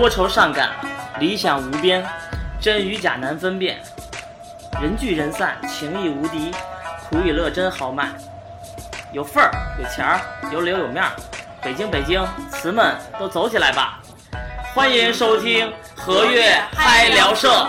多愁善感，理想无边，真与假难分辨。人聚人散，情义无敌，苦与乐真豪迈。有份儿，有钱儿，有脸有面儿。北京，北京，词们都走起来吧！欢迎收听和悦嗨聊社。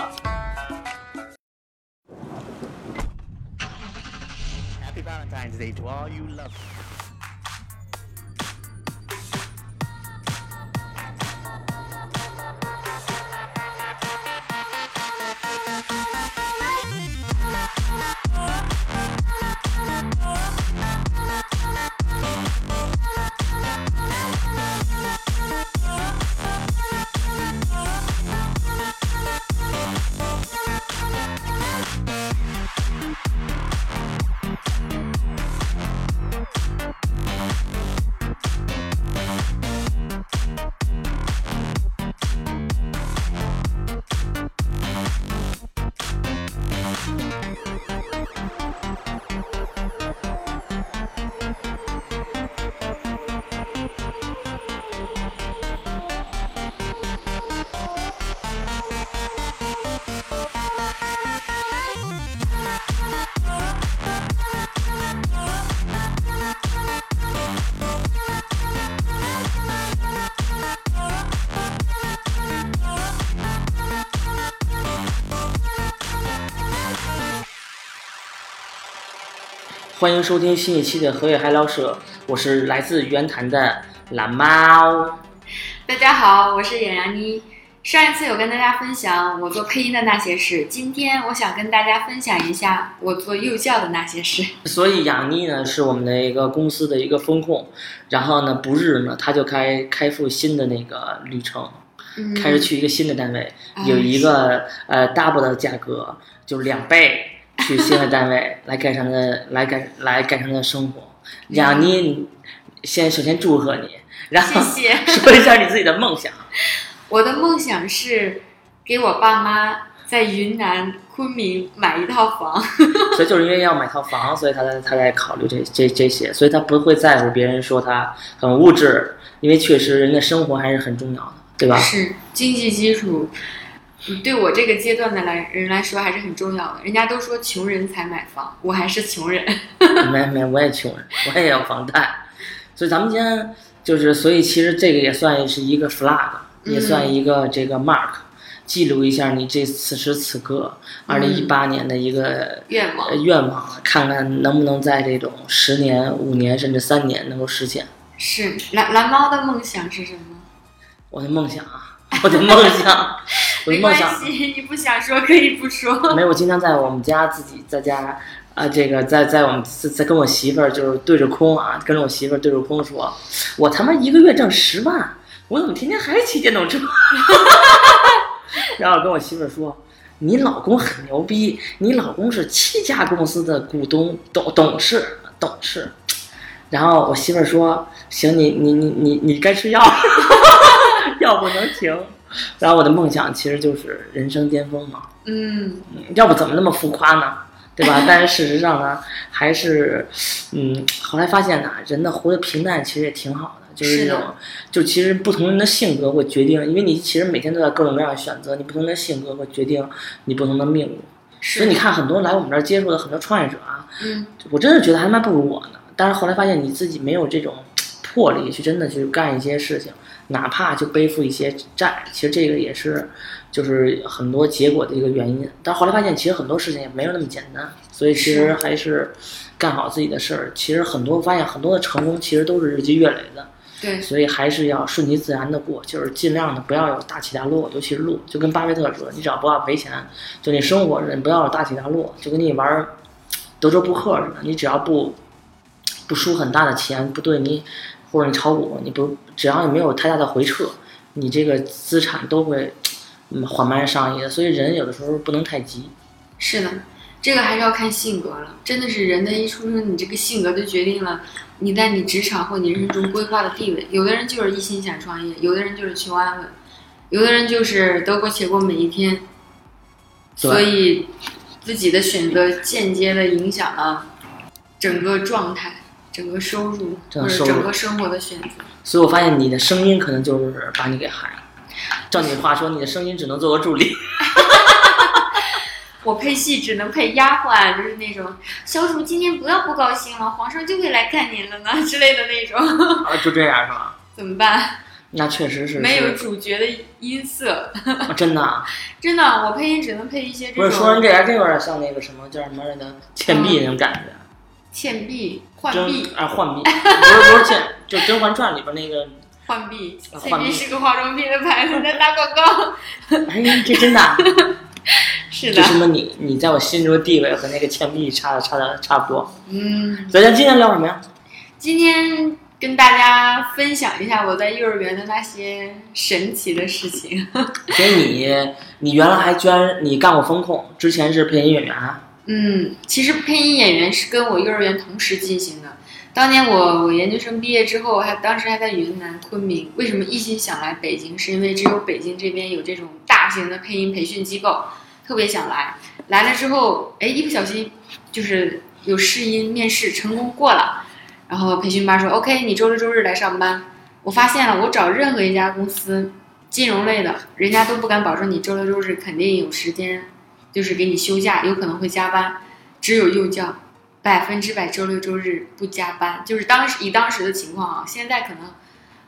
欢迎收听新一期的和悦嗨聊社，我是来自圆坛的懒猫。大家好，我是冉冉妮。上一次有跟大家分享我做配音的那些事，今天我想跟大家分享一下我做幼教的那些事。所以雅妮呢是我们的一个公司的一个风控，然后呢不日呢他就开开赴新的那个旅程，嗯开始去一个新的单位，哎有一个呃 double 的价格，就是两倍去新的单位来改善的来改来改善的生活。雅妮，先首先祝贺你，然后。说一下你自己的梦想。我的梦想是给我爸妈在云南昆明买一套房。所以就是因为要买套房，所以他才他在考虑这这这些，所以他不会在乎别人说他很物质，因为确实人的生活还是很重要的，对吧？是经济基础，嗯对我这个阶段的来人来说还是很重要的。人家都说穷人才买房，我还是穷人。没没，我也穷人，我也有房贷，所以咱们今天就是，所以其实这个也算是一个 flag，也算一个这个 mark，记录一下你这此时此刻二零一八年的一个愿望呃愿望，看看能不能在这种十年、五年甚至三年能够实现。是蓝蓝猫的梦想是什么？我的梦想啊，我的梦想，没关梦想。系，你不想说可以不说。没有，我经常在我们家自己在家，啊、这个在在我们在在跟我媳妇儿就是对着空啊，跟着我媳妇儿对着空说，我他妈一个月挣十万，我怎么天天还骑电动车？然后跟我媳妇儿说，你老公很牛逼，你老公是七家公司的股东董董事董事。然后我媳妇儿说，行，你你你你你该吃药，药不能停。然后我的梦想其实就是人生巅峰嘛。嗯，要不怎么那么浮夸呢？对吧？但是事实上呢，还是，嗯，后来发现呢，人的活得平淡其实也挺好的，就是这种，就其实不同人的性格会决定，因为你其实每天都在各种各样的选择，你不同的性格会决定你不同的命运。所以你看，很多来我们这儿接触的很多创业者啊，嗯，我真的觉得还他妈不如我呢。但是后来发现你自己没有这种魄力去真的去干一些事情，哪怕就背负一些债，其实这个也是就是很多结果的一个原因。但后来发现，其实很多事情也没有那么简单，所以其实还是干好自己的事儿。其实很多发现很多的成功其实都是日积月累的，对，所以还是要顺其自然的过，就是尽量的不要有大起大落，尤其是落，就跟巴菲特说，你只要不要赔钱，就你生活着你不要有大起大落，就跟你玩儿德州扑克似的，你只要不不输很大的钱，不对你或者你炒股，你不只要你没有太大的回撤，你这个资产都会嗯缓慢上移的。所以人有的时候不能太急。是的，这个还是要看性格了。真的是人的一出生，你这个性格就决定了你在你职场或你人生中规划的地位。有的人就是一心想创业，有的人就是求安稳，有的人就是得过且过每一天。所以自己的选择间接的影响了整个状态。整个收入或者整个生活的选择。所以我发现你的声音可能就是把你给害了。照你话说，你的声音只能做个助理。我配戏只能配丫鬟，就是那种小主今天不要不高兴了，皇上就会来看您了呢之类的那种，啊，就这样是吗？怎么办？那确实是 没有主角的音色，啊真的啊，真的，我配音只能配一些这种不是说人种这样，这有点像那个什么叫什么来着？倩碧那种感觉。倩碧、浣碧、啊浣碧，不是不是倩，就《甄嬛传》里边那个。浣碧，倩碧是个化妆品的牌子，在打广告。哎，这真的啊，是的，为什么你你在我心中的地位和那个倩碧差的差的差不多。嗯，咱咱今天聊什么呀？今天跟大家分享一下我在幼儿园的那些神奇的事情。所以你你原来还居然你干过风控，之前是配音演员啊？嗯，其实配音演员是跟我幼儿园同时进行的。当年我我研究生毕业之后，还当时还在云南昆明。为什么一心想来北京？是因为只有北京这边有这种大型的配音培训机构，特别想来。来了之后，哎，一不小心就是有试音面试成功过了，然后培训班说 OK，你周六周日来上班。我发现了，我找任何一家公司，金融类的，人家都不敢保证你周六周日肯定有时间，就是给你休假，有可能会加班。只有幼教，百分之百周六周日不加班，就是当时以当时的情况啊，现在可能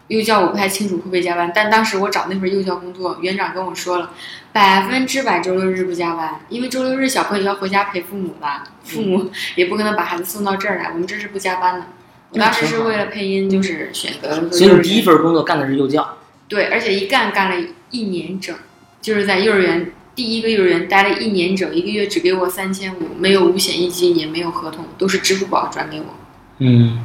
幼教我不太清楚会不会加班，但当时我找那份幼教工作，园长跟我说了，百分之百周六日不加班，因为周六日小朋友要回家陪父母的，父母也不可能把孩子送到这儿来，我们这是不加班的。我当时是为了配音，就是选择了做所以。你第一份工作干的是幼教，对，而且一干干了一年整，就是在幼儿园第一个幼儿园待了一年整，一个月只给我三千五，没有五险一金，也没有合同，都是支付宝转给我。嗯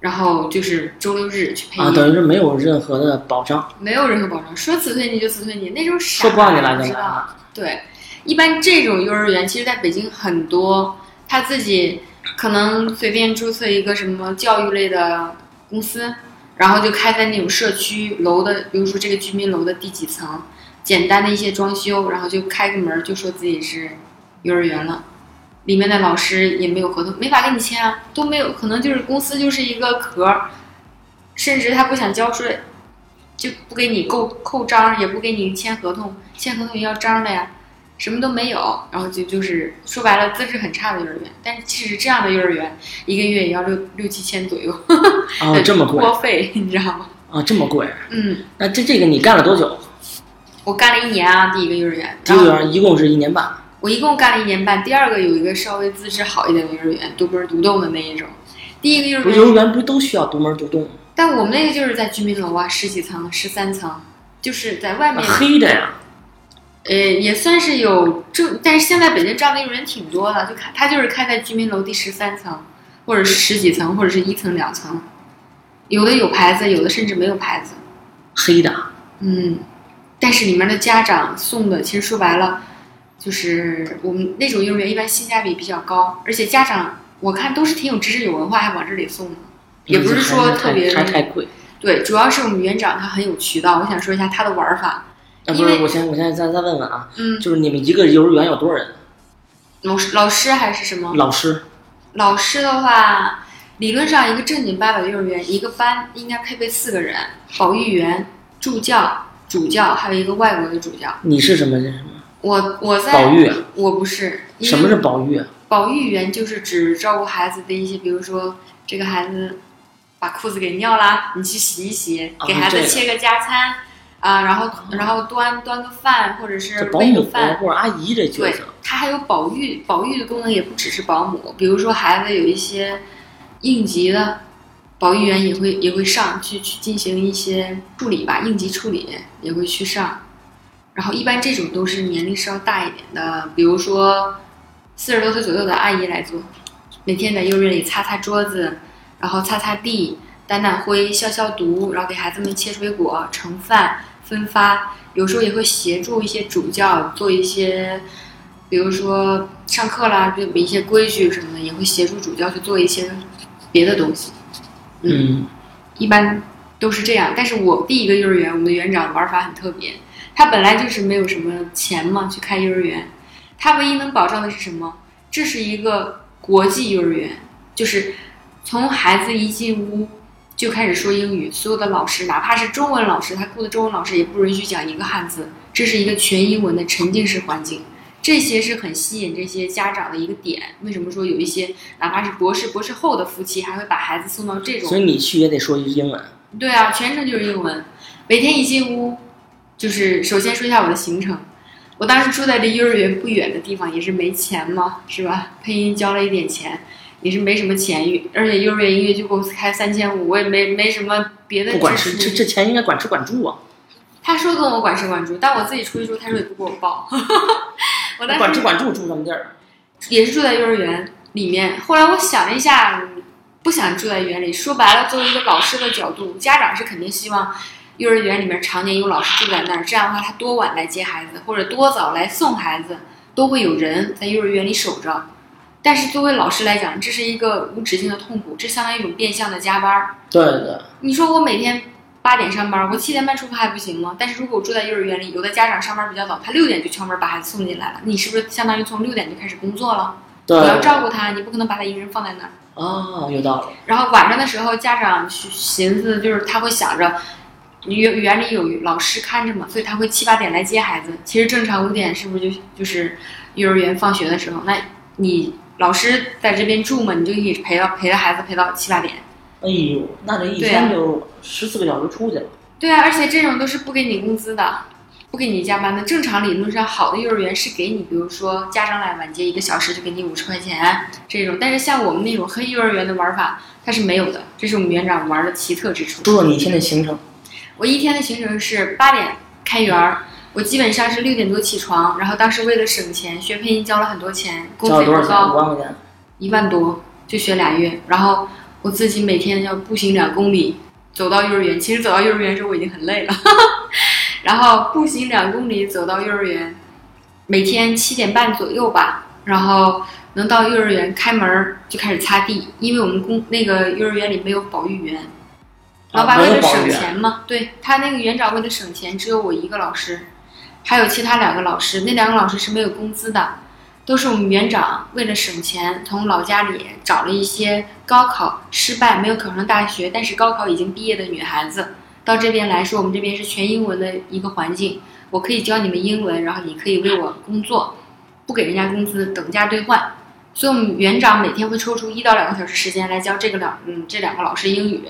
然后就是周六日去配音，啊，等于是没有任何的保障，没有任何保障，说辞退你就辞退你，那时候傻，说不让你来就知道。来。对，一般这种幼儿园，其实在北京很多，他自己可能随便注册一个什么教育类的公司，然后就开在那种社区楼的，比如说这个居民楼的第几层，简单的一些装修，然后就开个门儿就说自己是幼儿园了。里面的老师也没有合同，没法跟你签啊，都没有，可能就是公司就是一个壳儿，甚至他不想交税，就不给你扣扣章，也不给你签合同，签合同也要章的呀，什么都没有，然后就就是说白了，资质很差的幼儿园。但是即使是这样的幼儿园，一个月也要六六七千左右，哦，这么贵 托费，你知道吗？啊，这么贵。嗯，那这这个你干了多久？我干了一年啊，第一个幼儿园，第一个幼儿园一共是一年半。我一共干了一年半，第二个有一个稍微资质好一点的幼儿园，独门独栋的那一种。第一个幼儿园幼儿园，不是都需要独门独栋吗？但我们那个就是在居民楼啊，十几层、十三层，就是在外面，黑的呀，呃，也算是有这，但是现在北京这样的幼儿园挺多的，就开它就是开在居民楼第十三层，或者是十几层，或者是一层两层，有的有牌子，有的甚至没有牌子。黑的。嗯，但是里面的家长送的，其实说白了，就是我们那种幼儿园一般性价比比较高，而且家长我看都是挺有知识、有文化，还往这里送的，也不是说特别还太贵。对，主要是我们园长他很有渠道，我想说一下他的玩法。啊，不因为是，我先我现在再再问问啊，嗯，就是你们一个幼儿园有多少人？老师老师还是什么？老师老师的话，理论上一个正经八百的幼儿园，一个班应该配备四个人：保育员、助教、主教，还有一个外国的主教。你是什么人？什么我我在保育啊？我不是。什么是保育啊？保育员？就是指照顾孩子的一些，比如说这个孩子把裤子给尿啦，你去洗一洗，啊给孩子切个加餐啊，然后然后端端个饭或者是这保姆喂个饭。或者阿姨这角对色，，它还有保育，保育的功能也不只是保姆，比如说孩子有一些应急的，保育员也会也会上去去进行一些处理吧，应急处理也会去上。然后一般这种都是年龄稍大一点的，比如说四十多岁左右的阿姨来做，每天在幼儿园里擦擦桌子，然后擦擦地，掸掸灰，消消毒，然后给孩子们切水果、盛饭、分发。有时候也会协助一些主教做一些，比如说上课啦，就一些规矩什么的，也会协助主教去做一些别的东西。嗯，一般都是这样。但是我第一个幼儿园，我们的园长玩法很特别，他本来就是没有什么钱嘛，去开幼儿园，他唯一能保障的是什么？这是一个国际幼儿园，就是从孩子一进屋就开始说英语，所有的老师，哪怕是中文老师，他雇的中文老师也不允许讲一个汉字，这是一个全英文的沉浸式环境。这些是很吸引这些家长的一个点。为什么说有一些哪怕是博士、博士后的夫妻，还会把孩子送到这种所以你去也得说一句英文。对啊，全程就是英文。每天一进屋，就是首先说一下我的行程。我当时住在离幼儿园不远的地方，也是没钱嘛，是吧？配音交了一点钱，也是没什么钱，而且幼儿园一个月就给我开三千五，我也没没什么别的不管这这钱应该管吃管住啊，他说跟我管吃管住，但我自己出去住，他说也不给我报。管吃管住住什么地儿？也是住在幼儿园里面。后来我想了一下，嗯不想住在园里。说白了，作为一个老师的角度，家长是肯定希望幼儿园里面常年有老师住在那儿，这样的话，他多晚来接孩子，或者多早来送孩子，都会有人在幼儿园里守着。但是作为老师来讲，这是一个无止境的痛苦，这相当于一种变相的加班对对，你说我每天八点上班，我七点半出发还不行吗？但是如果我住在幼儿园里，有的家长上班比较早，他六点就敲门把孩子送进来了，你是不是相当于从六点就开始工作了？对我要照顾他，你不可能把他一个人放在那儿。哦，有道理。然后晚上的时候，家长去寻思，就是他会想着，园园里有老师看着嘛，所以他会七八点来接孩子。其实正常五点是不是就就是幼儿园放学的时候？那你老师在这边住嘛，你就可以陪到陪着孩子陪到七八点。哎呦，那这一天就十四个小时出去了。对啊，而且这种都是不给你工资的，不给你加班的。正常理论上，好的幼儿园是给你，比如说家长来晚接一个小时就给你五十块钱这种。但是像我们那种黑幼儿园的玩法，它是没有的，这是我们园长玩的奇特之处。说说你现在行程，我一天的行程是八点开园儿，我基本上是六点多起床，然后当时为了省钱，学配音交了很多钱，工资交了多少钱？也不高五，万块钱。一万多就学俩月，然后我自己每天要步行两公里走到幼儿园。其实走到幼儿园的时候我已经很累了，然后步行两公里走到幼儿园，每天七点半左右吧，然后能到幼儿园开门儿就开始擦地，因为我们公那个幼儿园里没有保育员，老板为了省钱嘛，对他那个园长为了省钱，只有我一个老师，还有其他两个老师，那两个老师是没有工资的，都是我们园长为了省钱，从老家里找了一些高考失败没有考上大学，但是高考已经毕业的女孩子，到这边来说，我们这边是全英文的一个环境，我可以教你们英文，然后你可以为我工作，不给人家工资，等价兑换。所以我们园长每天会抽出一到两个小时时间来教这个两嗯这两个老师英语，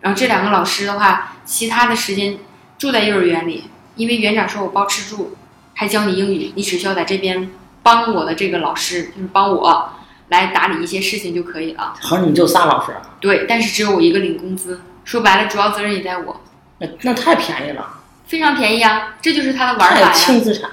然后这两个老师的话，其他的时间住在幼儿园里，因为园长说我包吃住，还教你英语，你只需要在这边帮我的这个老师，就是帮我来打理一些事情就可以了。好像你们就仨老师，对，但是只有我一个领工资，说白了，主要责任也在我，那那太便宜了，非常便宜啊，这就是他的玩法太呀。轻资产。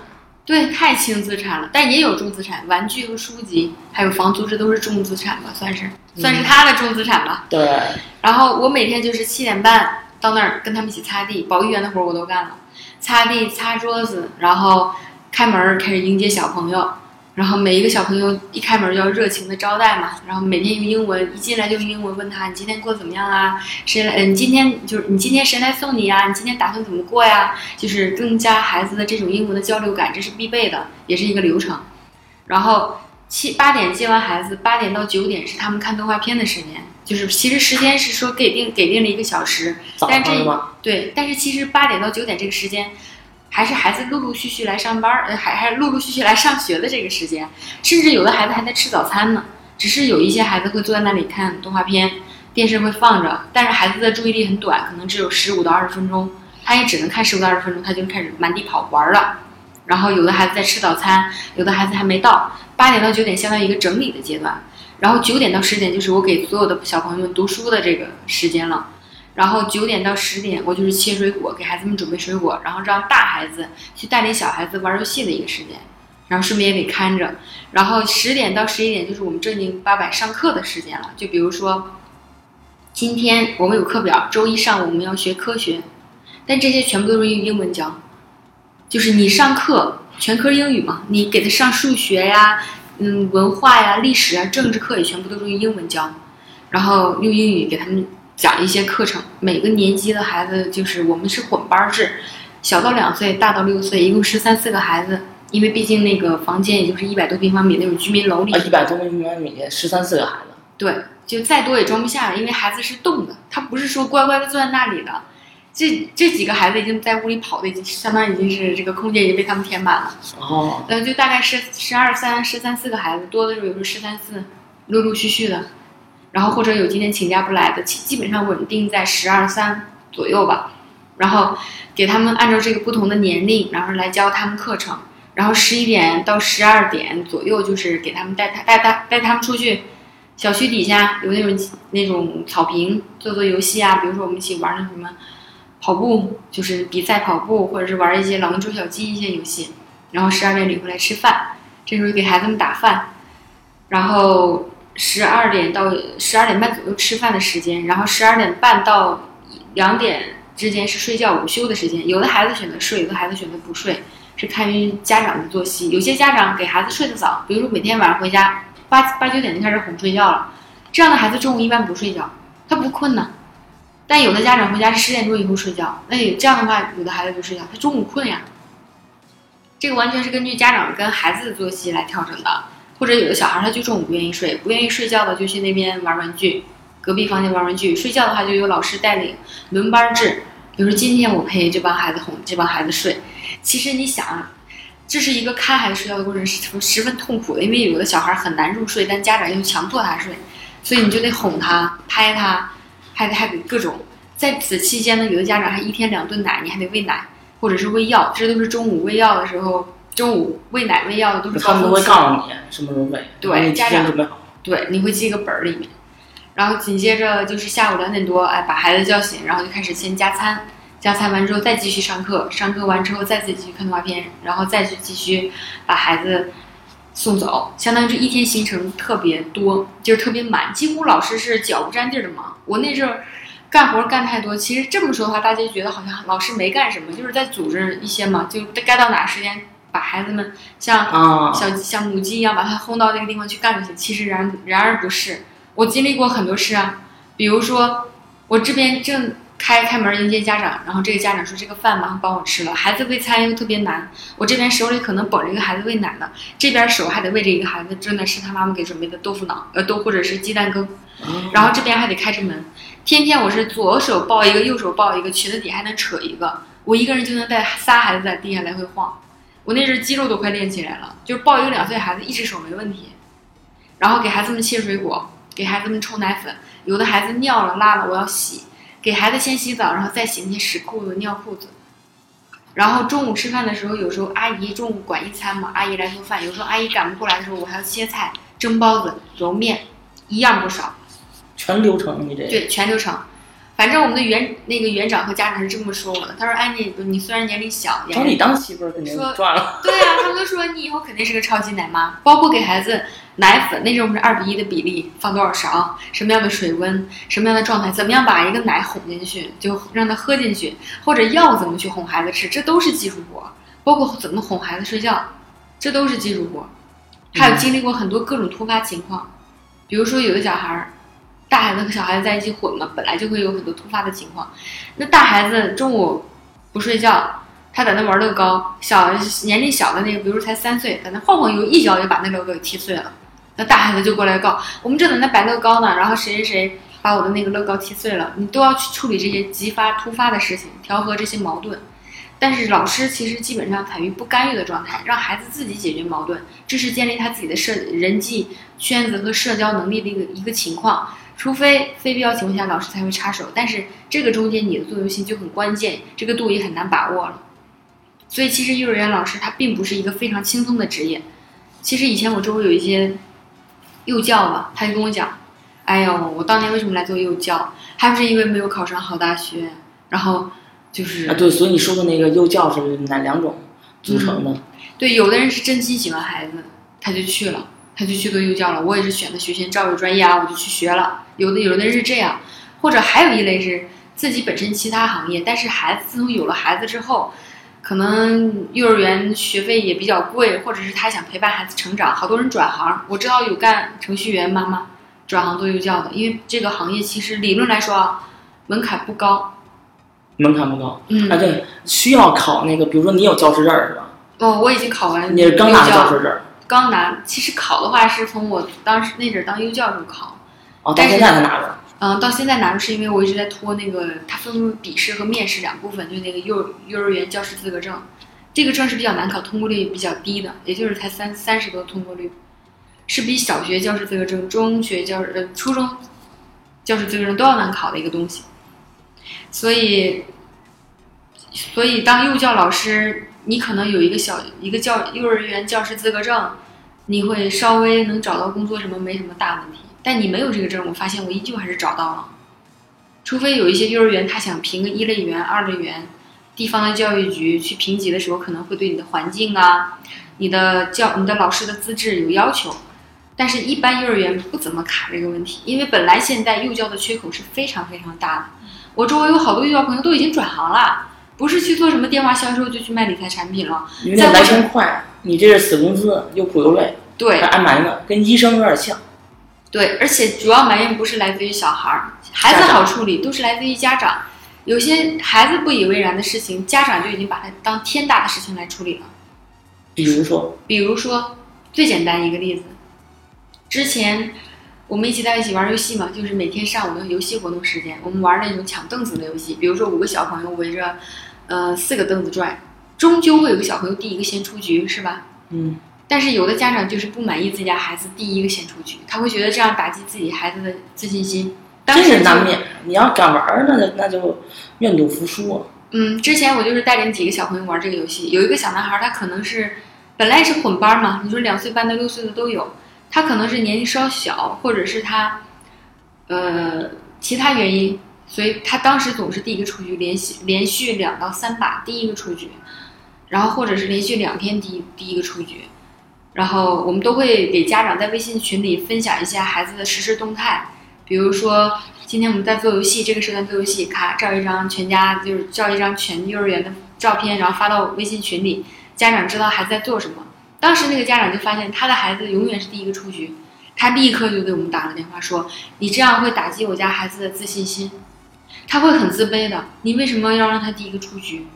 对，太轻资产了，但也有重资产，玩具和书籍，还有房租，这都是重资产吧，算是。算是他的重资产吧。对，然后我每天就是七点半到那儿跟他们一起擦地，保育员的活儿我都干了，擦地、擦桌子，然后开门儿开始迎接小朋友，然后每一个小朋友一开门就要热情的招待嘛，然后每天用英文，一进来就用英文问他你今天过得怎么样啊？谁来？呃，你今天就是你今天谁来送你呀？你今天打算怎么过呀？就是增加孩子的这种英文的交流感，这是必备的，也是一个流程。然后七八点接完孩子，八点到九点是他们看动画片的时间，就是其实时间是说给定给定了一个小时，早但这？对，但是其实八点到九点这个时间，还是孩子陆陆续续来上班儿，呃，还还陆陆续续来上学的这个时间，甚至有的孩子还在吃早餐呢。只是有一些孩子会坐在那里看动画片，电视会放着，但是孩子的注意力很短，可能只有十五到二十分钟，他也只能看十五到二十分钟，他就开始满地跑玩儿了。然后有的孩子在吃早餐，有的孩子还没到。八点到九点相当于一个整理的阶段，然后九点到十点就是我给所有的小朋友读书的这个时间了。然后九点到十点，我就是切水果，给孩子们准备水果，然后让大孩子去带领小孩子玩游戏的一个时间，然后顺便也得看着。然后十点到十一点就是我们正经八百上课的时间了，就比如说，今天我们有课表，周一上午我们要学科学，但这些全部都是用英文教，就是你上课全科英语嘛，你给他上数学呀、嗯文化呀、历史啊、政治课也全部都是用英文教，然后用英语给他们讲一些课程。每个年级的孩子就是我们是混班制，小到两岁，大到六岁，一共十三四个孩子。因为毕竟那个房间也就是一百多平方米那种居民楼里啊，，一百多平方米，十三四个孩子，对，就再多也装不下了，因为孩子是动的，他不是说乖乖的坐在那里的。这这几个孩子已经在屋里跑的，已经相当于已经是这个空间已经被他们填满了。哦，呃，就大概是十二三、十三四个孩子，多的时候有时候十三四，陆陆续续的，然后或者有今天请假不来的，基基本上稳定在十二三左右吧。然后给他们按照这个不同的年龄，然后来教他们课程。然后十一点到十二点左右，就是给他们带他带他带他们出去，小区底下有那种那种草坪做做游戏啊，比如说我们一起玩那什么跑步，就是比赛跑步，或者是玩一些老鹰捉小鸡一些游戏。然后十二点领回来吃饭，这时候给孩子们打饭。然后十二点到十二点半左右吃饭的时间，然后十二点半到两点之间是睡觉午休的时间。有的孩子选择睡，有的孩子选择不睡。是看于家长的作息，有些家长给孩子睡得早，比如说每天晚上回家八八九点就开始哄睡觉了，这样的孩子中午一般不睡觉，他不困呢。但有的家长回家是十点钟以后睡觉，那这样的话，有的孩子不睡觉，他中午困呀。这个完全是根据家长跟孩子的作息来调整的，或者有的小孩他就中午不愿意睡，不愿意睡觉的就去那边玩玩具，隔壁房间玩玩具，睡觉的话就有老师带领，轮班制，比如说今天我陪这帮孩子哄，这帮孩子睡。其实你想，这是一个看孩子睡觉的过程，是十分痛苦的，因为有的小孩很难入睡，但家长又强迫他睡，所以你就得哄他、拍他，还得还得各种。在此期间呢，有的家长还一天两顿奶，你还得喂奶，或者是喂药，这都是中午喂药的时候，中午喂奶喂药的都是他们都会告诉你什么时候喂，对，家长准备好，对，你会记个本儿里面，然后紧接着就是下午两点多，哎，把孩子叫醒，然后就开始先加餐。加餐完之后再继续上课，上课完之后再自己继续看动画片，然后再去继续把孩子送走，相当于这一天行程特别多，就是特别满，几乎老师是脚不沾地儿的忙。我那阵儿干活干太多，其实这么说的话，大家觉得好像老师没干什么，就是在组织一些嘛，就该到哪时间把孩子们像小像母鸡一样把它轰到那个地方去干就行。其实然然而不是，我经历过很多事啊，比如说我这边正。开开门迎接家长，然后这个家长说：“这个饭马上帮我吃了。”孩子喂餐又特别难，我这边手里可能捧着一个孩子喂奶呢，这边手还得喂着一个孩子，正在吃他妈妈给准备的豆腐脑，呃，豆或者是鸡蛋羹，然后这边还得开着门。天天我是左手抱一个，右手抱一个，裙子底还能扯一个，我一个人就能带仨孩子在地下来回晃。我那阵肌肉都快练起来了，就是抱一个两岁孩子，一只手没问题。然后给孩子们切水果，给孩子们冲奶粉，有的孩子尿了拉了，我要洗。给孩子先洗澡，然后再洗那些屎裤子、尿裤子。然后中午吃饭的时候，有时候阿姨中午管一餐嘛，阿姨来做饭。有时候阿姨赶不过来的时候，我还要切菜、蒸包子、揉面，一样不少。全流程，你这对全流程。反正我们的园那个园长和家长是这么说我的，他说：“安妮，你虽然年龄小，找你当媳妇儿肯定赚了。”对啊，他们都说你以后肯定是个超级奶妈，包括给孩子。奶粉那种是二比一的比例，放多少勺，什么样的水温，什么样的状态，怎么样把一个奶哄进去，就让他喝进去，或者药怎么去哄孩子吃，这都是技术活。包括怎么哄孩子睡觉，这都是技术活。还有经历过很多各种突发情况，比如说有的小孩儿，大孩子和小孩子在一起混嘛，本来就会有很多突发的情况。那大孩子中午不睡觉。他在那玩乐高，小年龄小的那个，比如才三岁，在那晃晃悠，一脚就把那乐高给踢碎了。那大孩子就过来告，我们正在那摆乐高呢，然后谁谁谁把我的那个乐高踢碎了，你都要去处理这些激发突发的事情，调和这些矛盾。但是老师其实基本上采于不干预的状态，让孩子自己解决矛盾，这是建立他自己的社人际圈子和社交能力的一个一个情况。除非非必要情况下，老师才会插手，但是这个中间你的作用性就很关键，这个度也很难把握了。所以其实幼儿园老师他并不是一个非常轻松的职业。其实以前我周围有一些幼教吧，他就跟我讲：“哎呦，我当年为什么来做幼教？还不是因为没有考上好大学。然后就是啊，对，所以你说的那个幼教是哪两种组成的？对，有的人是真心喜欢孩子，他就去了，他就去做幼教了。我也是选的学前教育专业啊，我就去学了。有的有的人是这样，或者还有一类是自己本身其他行业，但是孩子自从有了孩子之后。”可能幼儿园学费也比较贵，或者是他想陪伴孩子成长，好多人转行。我知道有干程序员妈妈转行做幼教的，因为这个行业其实理论来说啊，门槛不高。门槛不高，嗯，啊对，需要考那个，比如说你有教师证是吧？哦，我已经考完。你是刚拿教师证？刚拿，其实考的话是从我当时那阵当幼教时候考，哦，到但是现在才拿着。嗯，到现在拿着是因为我一直在拖那个，它分为笔试和面试两部分，就是那个幼幼儿园教师资格证，这个证是比较难考，通过率比较低的，也就是才三三十多通过率，是比小学教师资格证、中学教师呃初中教师资格证都要难考的一个东西。所以，所以当幼教老师，你可能有一个小一个教幼儿园教师资格证，你会稍微能找到工作什么没什么大问题。但你没有这个证，我发现我依旧还是找到了。除非有一些幼儿园他想评个一类园、二类园，地方的教育局去评级的时候，可能会对你的环境啊、你的教、你的老师的资质有要求。但是，一般幼儿园不怎么卡这个问题，因为本来现在幼教的缺口是非常非常大的。我周围有好多幼教朋友都已经转行了，不是去做什么电话销售，就去卖理财产品了。因为那来钱快，你这是死工资，又苦又累，对还挨埋怨，跟医生有点像。对，而且主要埋怨不是来自于小孩儿，孩子好处理，都是来自于家长。有些孩子不以为然的事情，家长就已经把它当天大的事情来处理了。比如说，比如说，最简单一个例子，之前我们一起在一起玩游戏嘛，就是每天上午的游戏活动时间，我们玩那种抢凳子的游戏，比如说五个小朋友围着，呃，四个凳子转，终究会有个小朋友第一个先出局，是吧？嗯，但是有的家长就是不满意自己家孩子第一个先出局，他会觉得这样打击自己孩子的自信心。当是难免。你要敢玩儿，那就那就愿赌服输啊。嗯，之前我就是带领几个小朋友玩这个游戏，有一个小男孩，他可能是本来是混班嘛，你说两岁半到六岁的都有，他可能是年纪稍小，或者是他呃其他原因，所以他当时总是第一个出局，连续连续两到三把第一个出局，然后或者是连续两天第一第一个出局，然后我们都会给家长在微信群里分享一下孩子的实时动态，比如说今天我们在做游戏，这个时段做游戏，咔照一张全家就是照一张全幼儿园的照片，然后发到微信群里，家长知道孩子在做什么。当时那个家长就发现他的孩子永远是第一个出局，他立刻就给我们打了电话说：“你这样会打击我家孩子的自信心，他会很自卑的。你为什么要让他第一个出局？”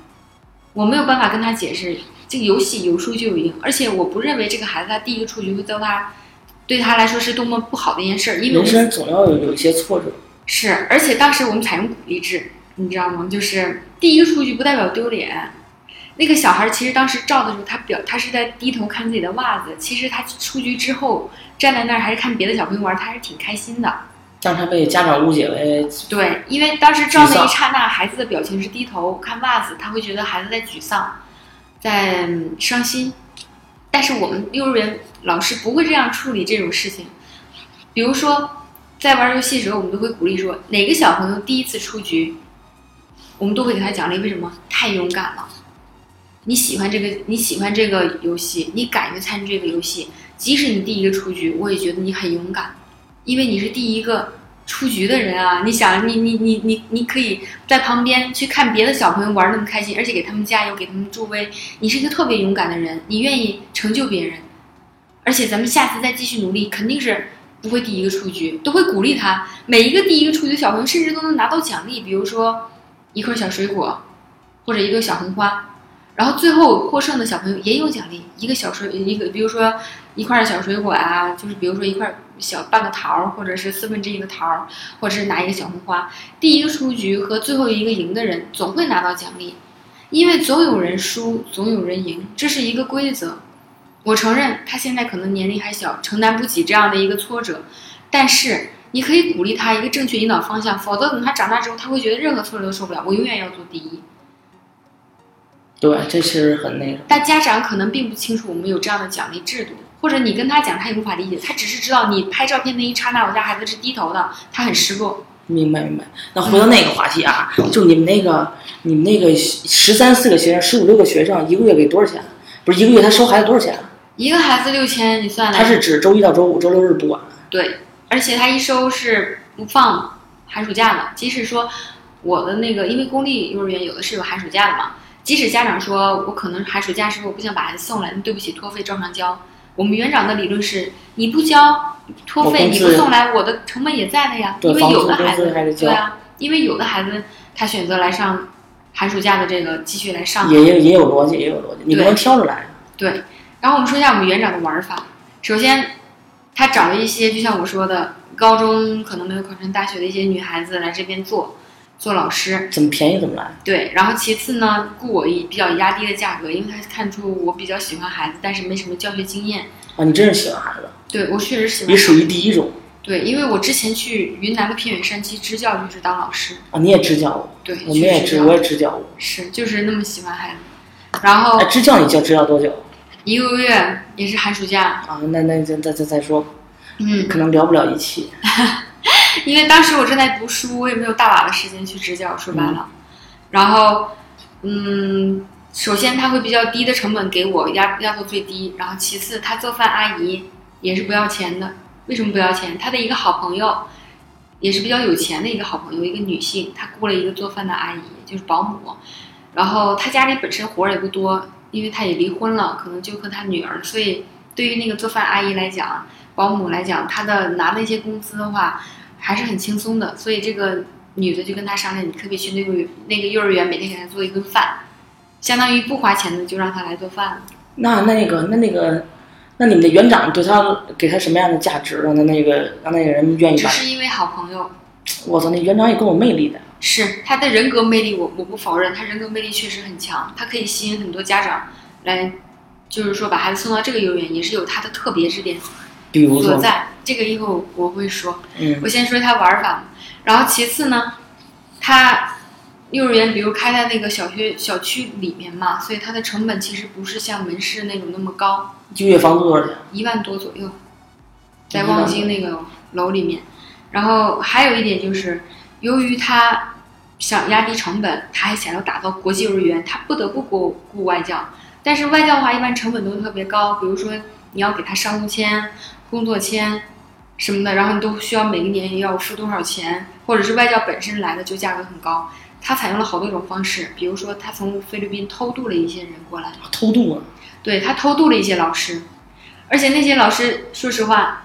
我没有办法跟他解释，这个游戏有输就有赢，而且我不认为这个孩子他第一个出局会对他对他来说是多么不好的一件事儿，因为人生总要有有一些挫折。是，而且当时我们采用鼓励制，你知道吗？就是第一个出局不代表丢脸。那个小孩其实当时照的时候，他表他是在低头看自己的袜子。其实他出局之后站在那儿还是看别的小朋友玩，他还是挺开心的。让他被家长误解为对，因为当时照那一刹那，孩子的表情是低头看袜子，他会觉得孩子在沮丧，在嗯伤心。但是我们幼儿园老师不会这样处理这种事情。比如说，在玩游戏的时候，我们都会鼓励说，哪个小朋友第一次出局，我们都会给他奖励。为什么？太勇敢了。你喜欢这个，你喜欢这个游戏，你敢于参与这个游戏，即使你第一个出局，我也觉得你很勇敢，因为你是第一个出局的人啊！你想，你你你你你可以在旁边去看别的小朋友玩那么开心，而且给他们加油，给他们助威。你是一个特别勇敢的人，你愿意成就别人，而且咱们下次再继续努力，肯定是不会第一个出局，都会鼓励他。每一个第一个出局的小朋友，甚至都能拿到奖励，比如说一块小水果，或者一个小红花。然后最后获胜的小朋友也有奖励，一个小水一个，比如说一块小水果啊，就是比如说一块小半个桃儿，或者是四分之一个桃儿，或者是拿一个小红花。第一个出局和最后一个赢的人总会拿到奖励，因为总有人输，总有人赢，这是一个规则。我承认他现在可能年龄还小，承担不起这样的一个挫折，但是你可以鼓励他一个正确引导方向，否则等他长大之后，他会觉得任何挫折都受不了，我永远要做第一。对，这是很那个。但家长可能并不清楚我们有这样的奖励制度，或者你跟他讲，他也无法理解，他只是知道你拍照片那一刹那，我家孩子是低头的，他很失落。明白明白。那回到那个话题啊，就你们那个你们那个十三四个学生，十五六个学生，一个月给多少钱？不是一个月他收孩子多少钱？一个孩子六千，你算来，他是指周一到周五，周六日不管。对，而且他一收是不放寒暑假的，即使说我的那个，因为公立幼儿园有的是有寒暑假的嘛，即使家长说我可能寒暑假时候我不想把孩子送来，那对不起，托费照常交。我们园长的理论是，你不交托费，你不送来，我的成本也在的呀。因为有的孩子，对啊，因为有的孩子他选择来上寒暑假的这个继续来上，也也也有逻辑，也有逻辑，你不对能挑着来。对，然后我们说一下我们园长的玩法。首先，他找了一些就像我说的，高中可能没有考上大学的一些女孩子来这边做做老师。怎么便宜怎么来。对，然后其次呢，雇我以比较压低的价格，因为他看出我比较喜欢孩子，但是没什么教学经验。啊，你真是喜欢孩子，对我确实喜欢。你属于第一种对，因为我之前去云南的偏远山区支教，就是当老师。啊。你也支教过，对，我们也支，我也支教过。是就是那么喜欢孩子。然后哎，支教你教支教多久一个月也是寒暑假，啊？那那再再再再说，嗯，可能聊不了一期。因为当时我正在读书，我也没有大把的时间去支教，说白了。然后，嗯，首先他会比较低的成本给我压压到最低，然后其次他做饭阿姨也是不要钱的。为什么不要钱？他的一个好朋友，也是比较有钱的一个好朋友，一个女性，她雇了一个做饭的阿姨，就是保姆。然后她家里本身活儿也不多，因为她也离婚了，可能就和她女儿，所以对于那个做饭阿姨来讲，保姆来讲，她的拿那些工资的话还是很轻松的。所以这个女的就跟他商量，你可不可以去那个那个幼儿园每天给他做一顿饭，相当于不花钱的就让他来做饭了。那那个那那个，那你们的园长对他给他什么样的价值，让他那个让那个人愿意把？只是因为好朋友，我操，那园长也够有魅力的。是他的人格魅力我，我不否认，他人格魅力确实很强，他可以吸引很多家长来，就是说把孩子送到这个幼儿园，也是有他的特别之点比如说，所在。这个以后我会说。嗯我先说他玩法，然后其次呢，他幼儿园比如开在那个小学小区里面嘛，所以它的成本其实不是像门市那种那么高，一个月房租多少钱？一万多左右，在望京那个楼里面。然后还有一点就是，由于他想压低成本，他还想要打造国际幼儿园，他不得不雇雇外教。但是外教的话，一般成本都特别高，比如说你要给他商务签、工作签什么的，然后你都需要每一年要付多少钱，或者是外教本身来的就价格很高。他采用了好多种方式，比如说他从菲律宾偷渡了一些人过来，偷渡啊！对他偷渡了一些老师，而且那些老师，说实话，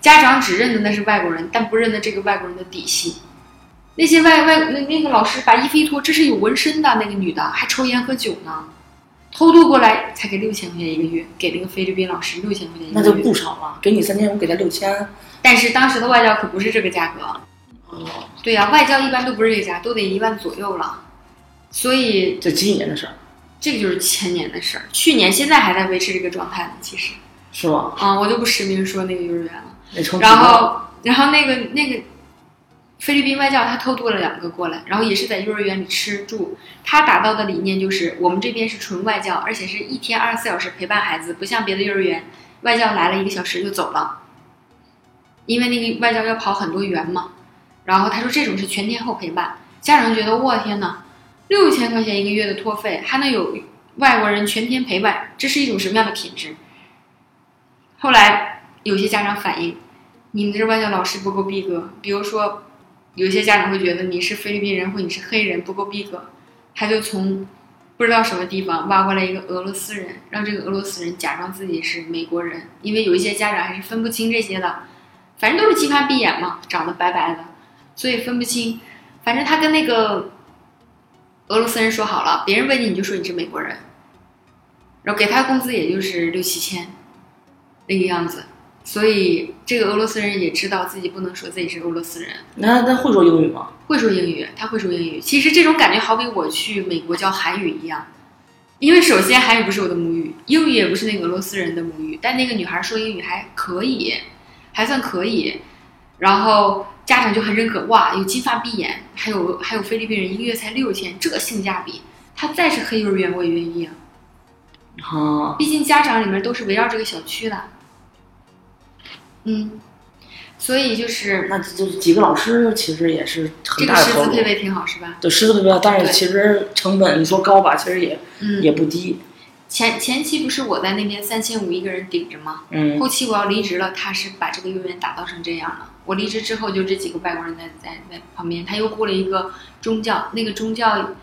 家长只认得那是外国人，但不认得这个外国人的底细。那些外外那那个老师把衣服一脱，这是有纹身的那个女的，还抽烟喝酒呢，偷渡过来才给六千块钱一个月，给那个菲律宾老师六千块钱一个月那就。不少了，给你三千，我给他六千。但是当时的外教可不是这个价格，哦，对呀、外教一般都不是这个价，都得一万左右了。所以这几几年的事儿这个就是前年的事儿，去年现在还在维持这个状态呢。其实，是吗？啊、我就不实名说那个幼儿园了。然后，然后那个那个菲律宾外教他偷渡了两个过来，然后也是在幼儿园里吃住。他达到的理念就是，我们这边是纯外教，而且是一天二十四小时陪伴孩子，不像别的幼儿园，外教来了一个小时就走了，因为那个外教要跑很多园嘛。然后他说这种是全天候陪伴，家长觉得我天呐，六千块钱一个月的托费，还能有外国人全天陪伴，这是一种什么样的品质？后来有些家长反映，你们这外教老师不够逼格。比如说，有些家长会觉得你是菲律宾人或你是黑人不够逼格，他就从不知道什么地方挖过来一个俄罗斯人，让这个俄罗斯人假装自己是美国人，因为有一些家长还是分不清这些的，反正都是鸡发闭眼嘛，长得白白的，所以分不清。反正他跟那个俄罗斯人说好了，别人问你你就说你是美国人，然后给他工资也就是六七千，那个样子。所以这个俄罗斯人也知道自己不能说自己是俄罗斯人，那他会说英语吗？会说英语，他会说英语。其实这种感觉好比我去美国教韩语一样，因为首先韩语不是我的母语，英语也不是那个俄罗斯人的母语，但那个女孩说英语还可以，还算可以。然后家长就很认可，哇，有金发碧眼，还有还有菲律宾人，一个月才六千，这性价比，他再是黑幼儿园我也愿意啊。啊，毕竟家长里面都是围绕这个小区的，嗯，所以就是那这几个老师其实也是这很大的投入个师资配。备挺好，是吧？对，师资配备，但是对其实成本你说高吧，其实也嗯，也不低。前前期不是我在那边三千五一个人顶着吗？嗯，后期我要离职了，他是把这个幼儿园打造成这样了。我离职之后，就这几个外国人在在在旁边，他又雇了一个中教，那个中教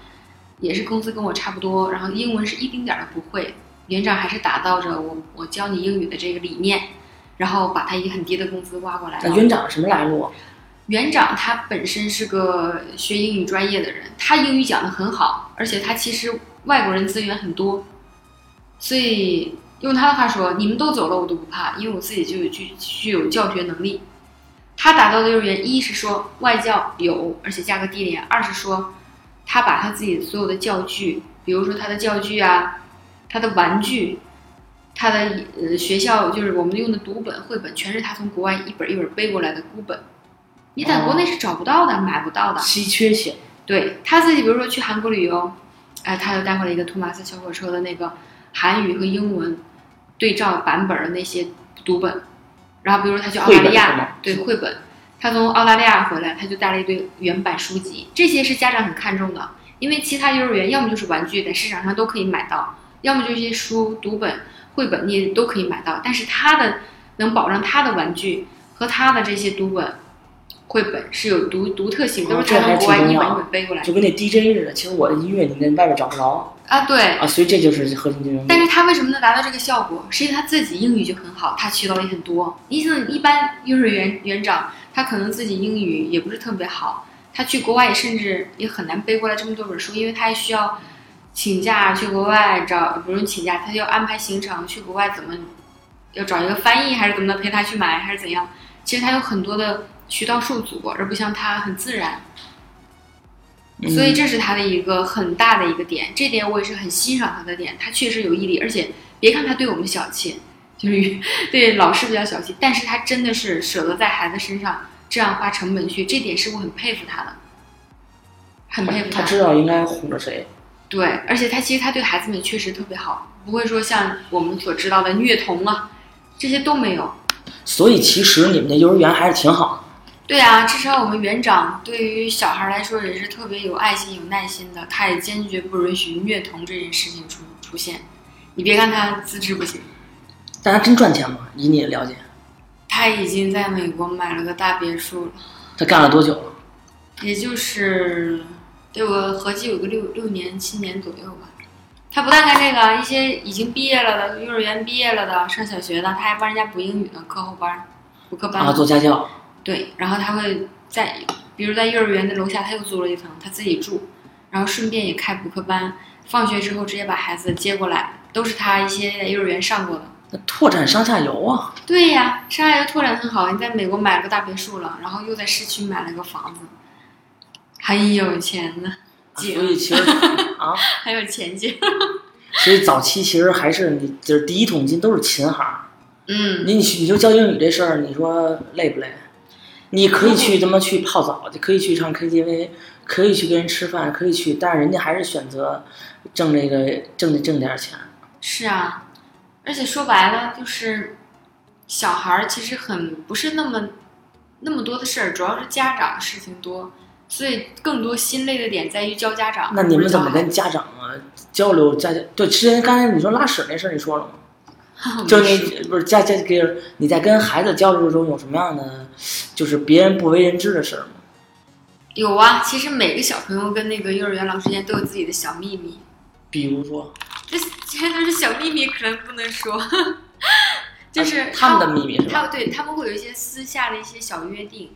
也是工资跟我差不多，然后英文是一丁点儿都不会。园长还是打造着我我教你英语的这个理念，然后把他一个很低的工资挖过来。那园长什么来路啊？园长他本身是个学英语专业的人，他英语讲得很好，而且他其实外国人资源很多，所以用他的话说，你们都走了我都不怕，因为我自己就有具具有教学能力。他打造的幼儿园，一是说外教有，而且价格低廉；二是说他把他自己所有的教具，比如说他的教具啊，他的玩具，他的呃学校就是我们用的读本、绘本，全是他从国外一本一本背过来的孤本，你在国内是找不到的、买不到的。稀缺性。对他自己，比如说去韩国旅游，哎，他就带回来一个托马斯小火车的那个韩语和英文对照版本的那些读本，然后比如说他去澳大利亚，对绘本，他从澳大利亚回来，他就带了一堆原版书籍，这些是家长很看重的，因为其他幼儿园要么就是玩具，在市场上都可以买到，要么就是一些书、读本、绘本你也都可以买到，但是他的能保证他的玩具和他的这些读本。绘本是有独独特性，都是哦这还他从国外一本一本背过来的就跟那 DJ 似的，其实我的音乐你在外边找不着啊。对，啊，所以这就是核心竞争力。但是他为什么能达到这个效果？是因为他自己英语就很好，他渠道也很多。你像一般幼儿园园长，他可能自己英语也不是特别好，他去国外也甚至也很难背过来这么多本书，因为他还需要请假去国外找，不用请假，他就要安排行程去国外怎么要找一个翻译还是怎么的陪他去买还是怎样？其实他有很多的渠道受阻，而不像他很自然。嗯所以这是他的一个很大的一个点，这点我也是很欣赏他的点，他确实有毅力，而且别看他对我们小气，就是 对老师比较小气，但是他真的是舍得在孩子身上这样花成本去，这点是我很佩服他的，很佩服他他知道应该哄着谁。对，而且他其实他对孩子们确实特别好，不会说像我们所知道的虐童啊，这些都没有。所以其实你们的幼儿园还是挺好的。对啊，至少我们园长对于小孩来说也是特别有爱心、有耐心的，他也坚决不允许虐童这件事情出出现。你别看他资质不行，但他真赚钱吗？以你的了解，他已经在美国买了个大别墅了，他干了多久了？也就是得有个合计有个六六年、七年左右吧。他不但干这个，一些已经毕业了的，幼儿园毕业了的，上小学的，他还帮人家补英语呢，课后班、补课班。啊，做家教。对，然后他会在，比如在幼儿园的楼下，他又租了一层，他自己住，然后顺便也开补课班，放学之后直接把孩子接过来，都是他一些在幼儿园上过的。那拓展上下游啊，对呀，上下游拓展很好，你在美国买了个大别墅了，然后又在市区买了个房子，很有钱呢，姐所以其实啊，很有前景。所以早期其实还是你就是第一桶金都是琴行。嗯，你你你说教英语这事儿，你说累不累？你可以去他妈去泡澡，就可以去唱 KTV，可以去跟人吃饭，可以去，但是人家还是选择挣这个挣挣点钱。是啊，而且说白了就是，小孩儿其实很不是那么那么多的事儿，主要是家长事情多，所以更多心累的点在于教家长。那你们怎么跟家长啊交流？家家对之前刚才你说拉屎那事儿，你说了吗？就没事你不是家家给你在跟孩子交流中有什么样的，就是别人不为人知的事儿吗？有啊，其实每个小朋友跟那个幼儿园老师之间都有自己的小秘密，比如说，这这都是小秘密，可能不能说，就是啊他们的秘密是吧？他对他们会有一些私下的一些小约定，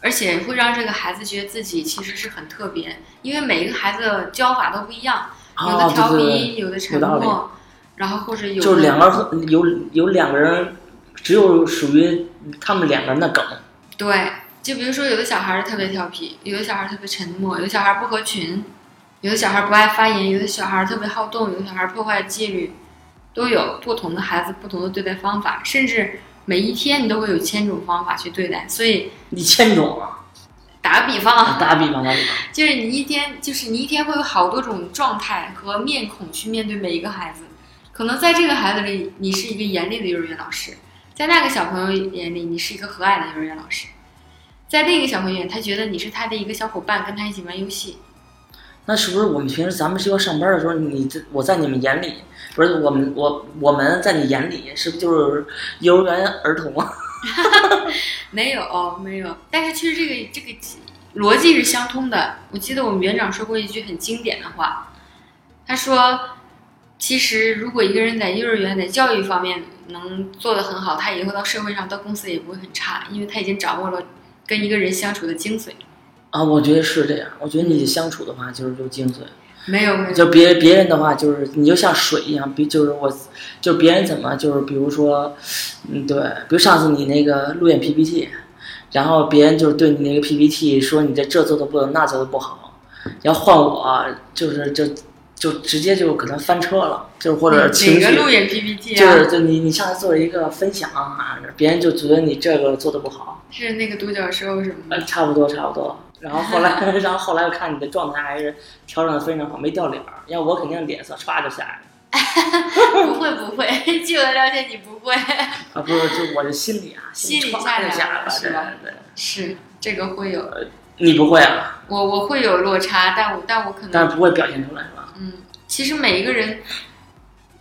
而且会让这个孩子觉得自己其实是很特别，因为每一个孩子的教法都不一样，有啊，的调对对皮，有的沉默，然后或者有，就是两个人有有两个人，只有属于他们两个人的梗。对，就比如说有的小孩儿特别调皮，有的小孩儿特别沉默，有的小孩儿不合群，有的小孩儿不爱发言，有的小孩儿特别好动，有的小孩儿破坏纪律，都有不同的孩子不同的对待方法，甚至每一天你都会有千种方法去对待。所以你千种啊！打个比方啊，打比方，打比方，就是你一天，就是你一天会有好多种状态和面孔去面对每一个孩子。可能在这个孩子里，你是一个严厉的幼儿园老师；在那个小朋友眼里，你是一个和蔼的幼儿园老师；在另一个小朋友眼里，他觉得你是他的一个小伙伴，跟他一起玩游戏。那是不是我们平时咱们学校上班的时候，你这我在你们眼里，不是我们我我们在你眼里，是不是就是幼儿园儿童啊？没有，没有。但是其实这个这个逻辑是相通的。我记得我们园长说过一句很经典的话，他说：“其实如果一个人在幼儿园在教育方面能做得很好，他以后到社会上到公司也不会很差，因为他已经掌握了跟一个人相处的精髓。啊，我觉得是这样。我觉得你相处的话，就是有精髓。没有没有，就别别人的话，就是你就像水一样，比就是我，就别人怎么就是比如说，嗯，对，比如上次你那个路演 PPT，然后别人就是对你那个 PPT 说你这这做的不能，那做的不好，要换我就是就就直接就可能翻车了，就是或者哪情绪，个路演 PPT 啊就啊？是就你你上次做了一个分享啊，别人就觉得你这个做的不好，是那个独角兽什么呃，的？差不多差不多。然后后来，然后后来我看你的状态还是调整的非常好，没掉脸儿。要我肯定脸色唰就下来了。不 会不会，据我的了解，你不会。啊，不是，就我这心里啊，心里唰下来就下来了，对是吧对。是这个会有，你不会啊，我我会有落差，但我但我可能但是不会表现出来，是吧？嗯，其实每一个人，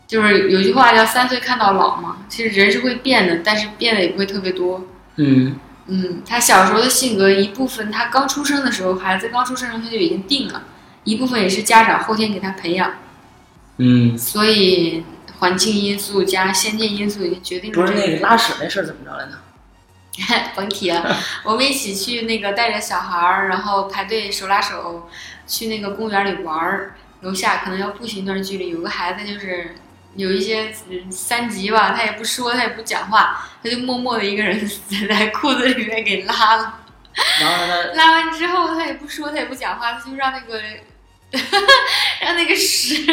就是有句话叫“三岁看到老”嘛。其实人是会变的，但是变的也不会特别多。嗯嗯，他小时候的性格一部分，他刚出生的时候，孩子刚出生的时候他就已经定了，一部分也是家长后天给他培养，嗯，所以环境因素加先天因素已经决定了不是那个拉屎那事儿怎么着来着？甭提了，我们一起去那个带着小孩儿，然后排队手拉手去那个公园里玩儿。楼下可能要步行一段距离，有个孩子就是有一些嗯三级吧，他也不说，他也不讲话，他就默默的一个人 在裤子里面给拉了。然后呢，拉完之后他也不说，他也不讲话，他就让那个 让那个屎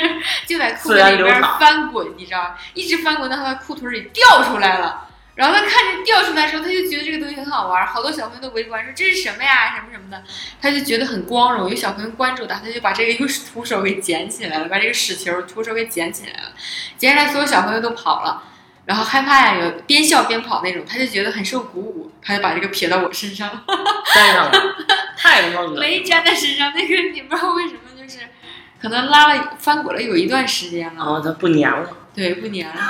就在裤子里边翻滚，你知道吗？一直翻滚到他的裤腿里掉出来了。然后他看着掉出来的时候，他就觉得这个东西很好玩，好多小朋友都围观说这是什么呀，什么什么的，他就觉得很光荣。有小朋友关注他，他就把这个用徒手给捡起来了，把这个屎球徒手给捡起来了，捡起来所有小朋友都跑了，然后害怕呀，有边笑边跑那种，他就觉得很受鼓舞，他就把这个撇到我身上，粘上了，太他妈恶心了。没粘在身上，那个你不知道为什么就是。可能拉了翻滚了有一段时间了，然后他不粘了，对，不粘了。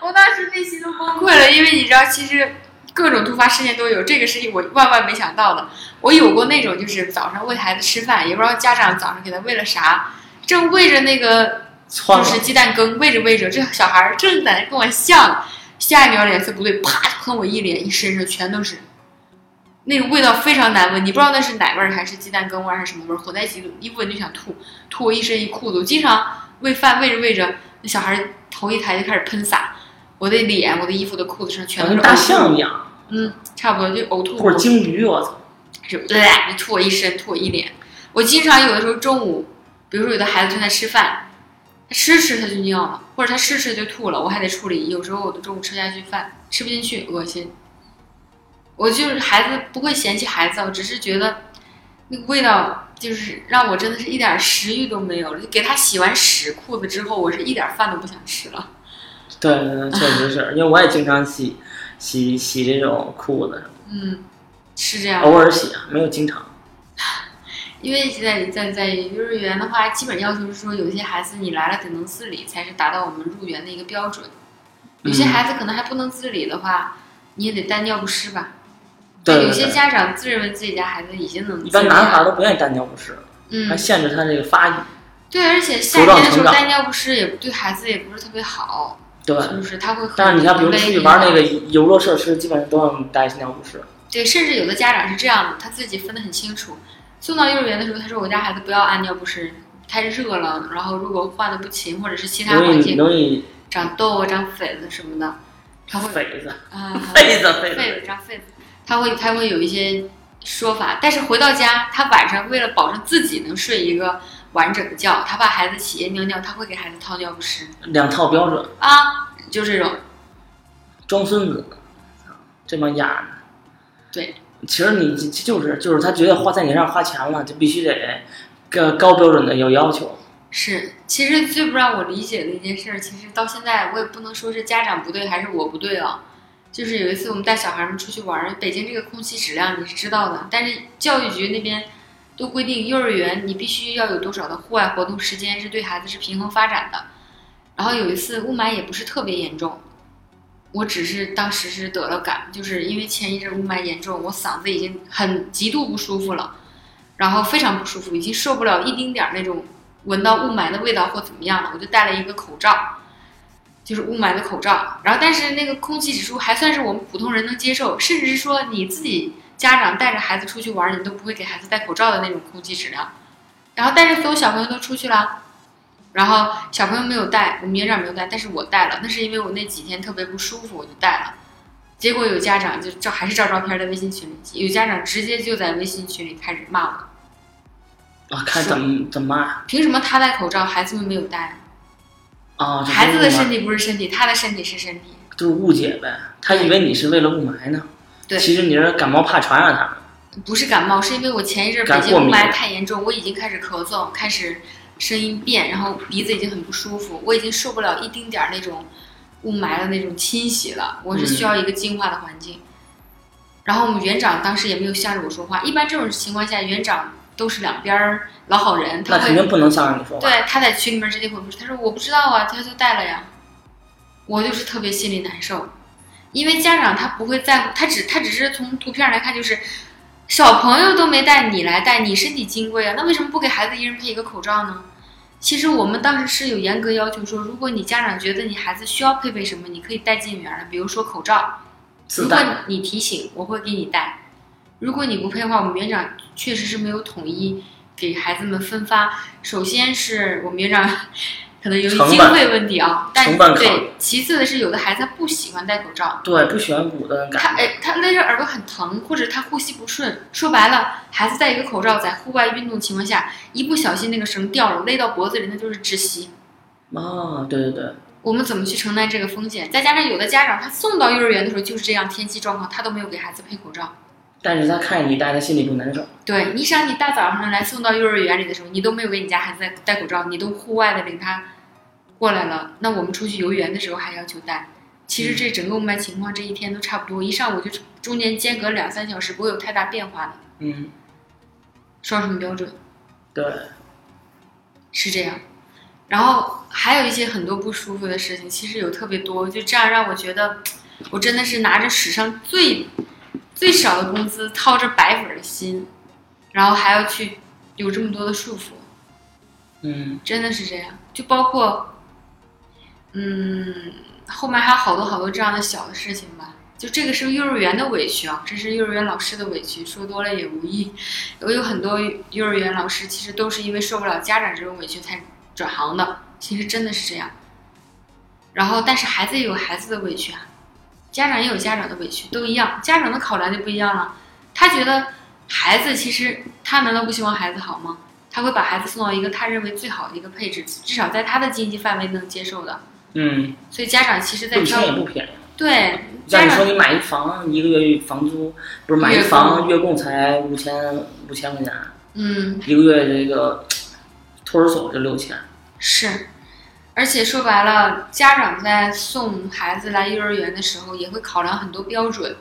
我当时内心都崩溃了，因为你知道，其实各种突发事件都有，这个是我万万没想到的。我有过那种，就是早上喂孩子吃饭，也不知道家长早上给他喂了啥，正喂着那个就是鸡蛋羹，喂着喂着，这小孩儿正在那跟我笑，下一秒脸色不对，啪就喷我一脸，一身上全都是。那个味道非常难闻，你不知道那是奶味儿还是鸡蛋羹味儿还是什么味儿，混在一起，一闻就想吐，吐我一身一裤子。我经常喂饭喂着喂着，那小孩头一抬就开始喷洒，我的脸、我的衣服的裤子上全都是跟大象一样，嗯，差不多就呕吐或者鲸鱼，我操！是对，就吐我一身，吐我一脸。我经常有的时候中午，比如说有的孩子正在吃饭，他吃吃他就尿了，或者他吃吃就吐了，我还得处理。有时候我的中午吃下去饭吃不进去，恶心。我就是孩子不会嫌弃孩子，我只是觉得那个味道就是让我真的是一点食欲都没有了。就给他洗完屎裤子之后，我是一点饭都不想吃了。对 对对，确实是因为我也经常洗洗洗这种裤子，嗯，是这样。偶尔洗啊，没有经常。因为在在在幼儿园的话，基本要求是说，有些孩子你来了得能自理，才是达到我们入园的一个标准。有些嗯孩子可能还不能自理的话，你也得带尿不湿吧。对对有些，家长自认为自己家孩子已经能一般男孩儿，都不愿意带尿不湿，嗯还嗯，限制他这个发育。对，而且夏天的时候带尿不湿也对孩子也不是特别好，对，就是他会很但是你看，比如出去玩那个游乐设施，基本上都让你带尿不湿。对，甚至有的家长是这样的，他自己分得很清楚。送到幼儿园的时候，他说我家孩子不要按尿不湿，太热了，然后如果换的不勤或者是其他环境容易长痘啊、长痱子什么的，他会痱子，啊，痱子痱。子长痱子，他会他会有一些说法，但是回到家，他晚上为了保证自己能睡一个完整的觉，他怕孩子起夜尿尿，他会给孩子套尿不湿两套标准，啊，就这种，装孙子，这么丫的。对，其实你就是就是他觉得花在你身上花钱了，就必须得个高标准的有要求。是，其实最不让我理解的一件事儿，其实到现在我也不能说是家长不对还是我不对啊。就是有一次我们带小孩们出去玩儿，北京这个空气质量你是知道的，但是教育局那边都规定幼儿园你必须要有多少的户外活动时间是对孩子是平衡发展的。然后有一次雾霾也不是特别严重，我只是当时是得了感，就是因为前一阵雾霾严重，我嗓子已经很极度不舒服了，然后非常不舒服，已经受不了一丁点儿那种闻到雾霾的味道或怎么样了，我就戴了一个口罩。就是雾霾的口罩。然后，但是那个空气指数还算是我们普通人能接受，甚至是说你自己家长带着孩子出去玩，你都不会给孩子戴口罩的那种空气质量。然后，但是所有小朋友都出去了，然后小朋友没有戴，我们园长没有戴，但是我戴了，那是因为我那几天特别不舒服，我就戴了。结果有家长就照还是照照片在微信群里，有家长直接就在微信群里开始骂我，啊，看怎么怎么骂凭什么他戴口罩，孩子们没有戴？啊？孩子的身体不是身体，他的身体是身体。就是误解呗，他以为你是为了雾霾呢，对其实你是感冒怕传染他们。不是感冒，是因为我前一阵儿北京雾霾太严重，我已经开始咳嗽，开始声音变，然后鼻子已经很不舒服，我已经受不了一丁点儿那种雾霾的那种侵袭了，我是需要一个净化的环境。然后我们园长当时也没有向着我说话，一般这种情况下，园长都是两边儿老好人，他那肯定不能向着你说话。对他在群里面直接回复，他说我不知道啊，他就带了呀，我就是特别心里难受，因为家长他不会在乎，他只他只是从图片来看，就是小朋友都没带，你来带，你身体金贵啊，那为什么不给孩子一人配一个口罩呢？其实我们当时是有严格要求说，如果你家长觉得你孩子需要配备什么，你可以带进园的，比如说口罩，如果。你提醒，我会给你带。如果你不配的话，我们园长确实是没有统一给孩子们分发。首先是我们园长 可能由于经费问题啊，但对，其次的是有的孩子他不喜欢戴口罩，对，不喜欢捂的他感觉。哎他勒着耳朵很疼，或者他呼吸不顺。说白了，孩子戴一个口罩在户外运动情况下，一不小心那个绳掉了，勒到脖子里那就是窒息。啊，对对对，我们怎么去承担这个风险？再加上有的家长他送到幼儿园的时候就是这样天气状况，他都没有给孩子配口罩。但是他看见你戴，他心里不难受。对，你想你大早上来送到幼儿园里的时候，你都没有给你家孩子戴戴口罩，你都户外的领他过来了，那我们出去游园的时候还要求戴。其实这整个雾霾情况这一天都差不多，一上午就中间间隔两三小时，不会有太大变化的。嗯，双重标准对，是这样，然后还有一些很多不舒服的事情，其实有特别多，就这样让我觉得，我真的是拿着史上最最少的工资，掏着白粉的心，然后还要去有这么多的束缚。嗯，真的是这样，就包括，嗯，后面还有好多好多这样的小的事情吧。就这个是幼儿园的委屈啊，这是幼儿园老师的委屈，说多了也无益。我有很多幼儿园老师，其实都是因为受不了家长这种委屈才转行的，其实真的是这样。然后，但是孩子也有孩子的委屈啊，家长也有家长的委屈，都一样。家长的考量就不一样了，他觉得孩子其实他难道不希望孩子好吗？他会把孩子送到一个他认为最好的一个配置，至少在他的经济范围能接受的。嗯，所以家长其实在以挑前也不便宜。对家长像你说你买一房，一个月房租不是买一房月供才五千五千块钱，嗯一个月这个托儿所就六千。是，而且说白了，家长在送孩子来幼儿园的时候也会考量很多标准，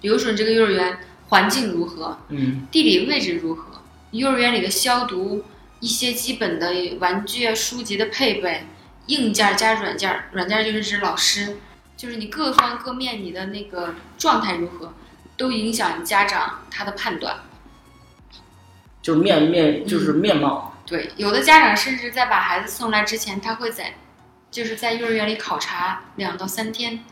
比如说你这个幼儿园环境如何，嗯，地理位置如何，幼儿园里的消毒，一些基本的玩具啊、书籍的配备，硬件加软件，软件就是指老师，就是你各方各面你的那个状态如何，都影响家长他的判断。就是面面就是面貌。对，有的家长甚至在把孩子送来之前，他会在就是在幼儿园里考察两到三天，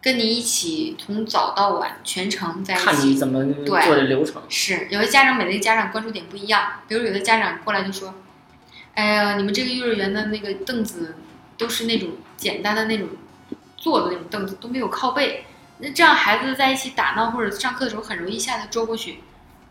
跟你一起从早到晚全程在一起。看你怎么做的流程。是，有的家长每个家长关注点不一样，比如有的家长过来就说：“哎呀，你们这个幼儿园的那个凳子都是那种简单的那种坐的那种凳子，都没有靠背。那这样孩子在一起打闹或者上课的时候很容易一下子桌过去。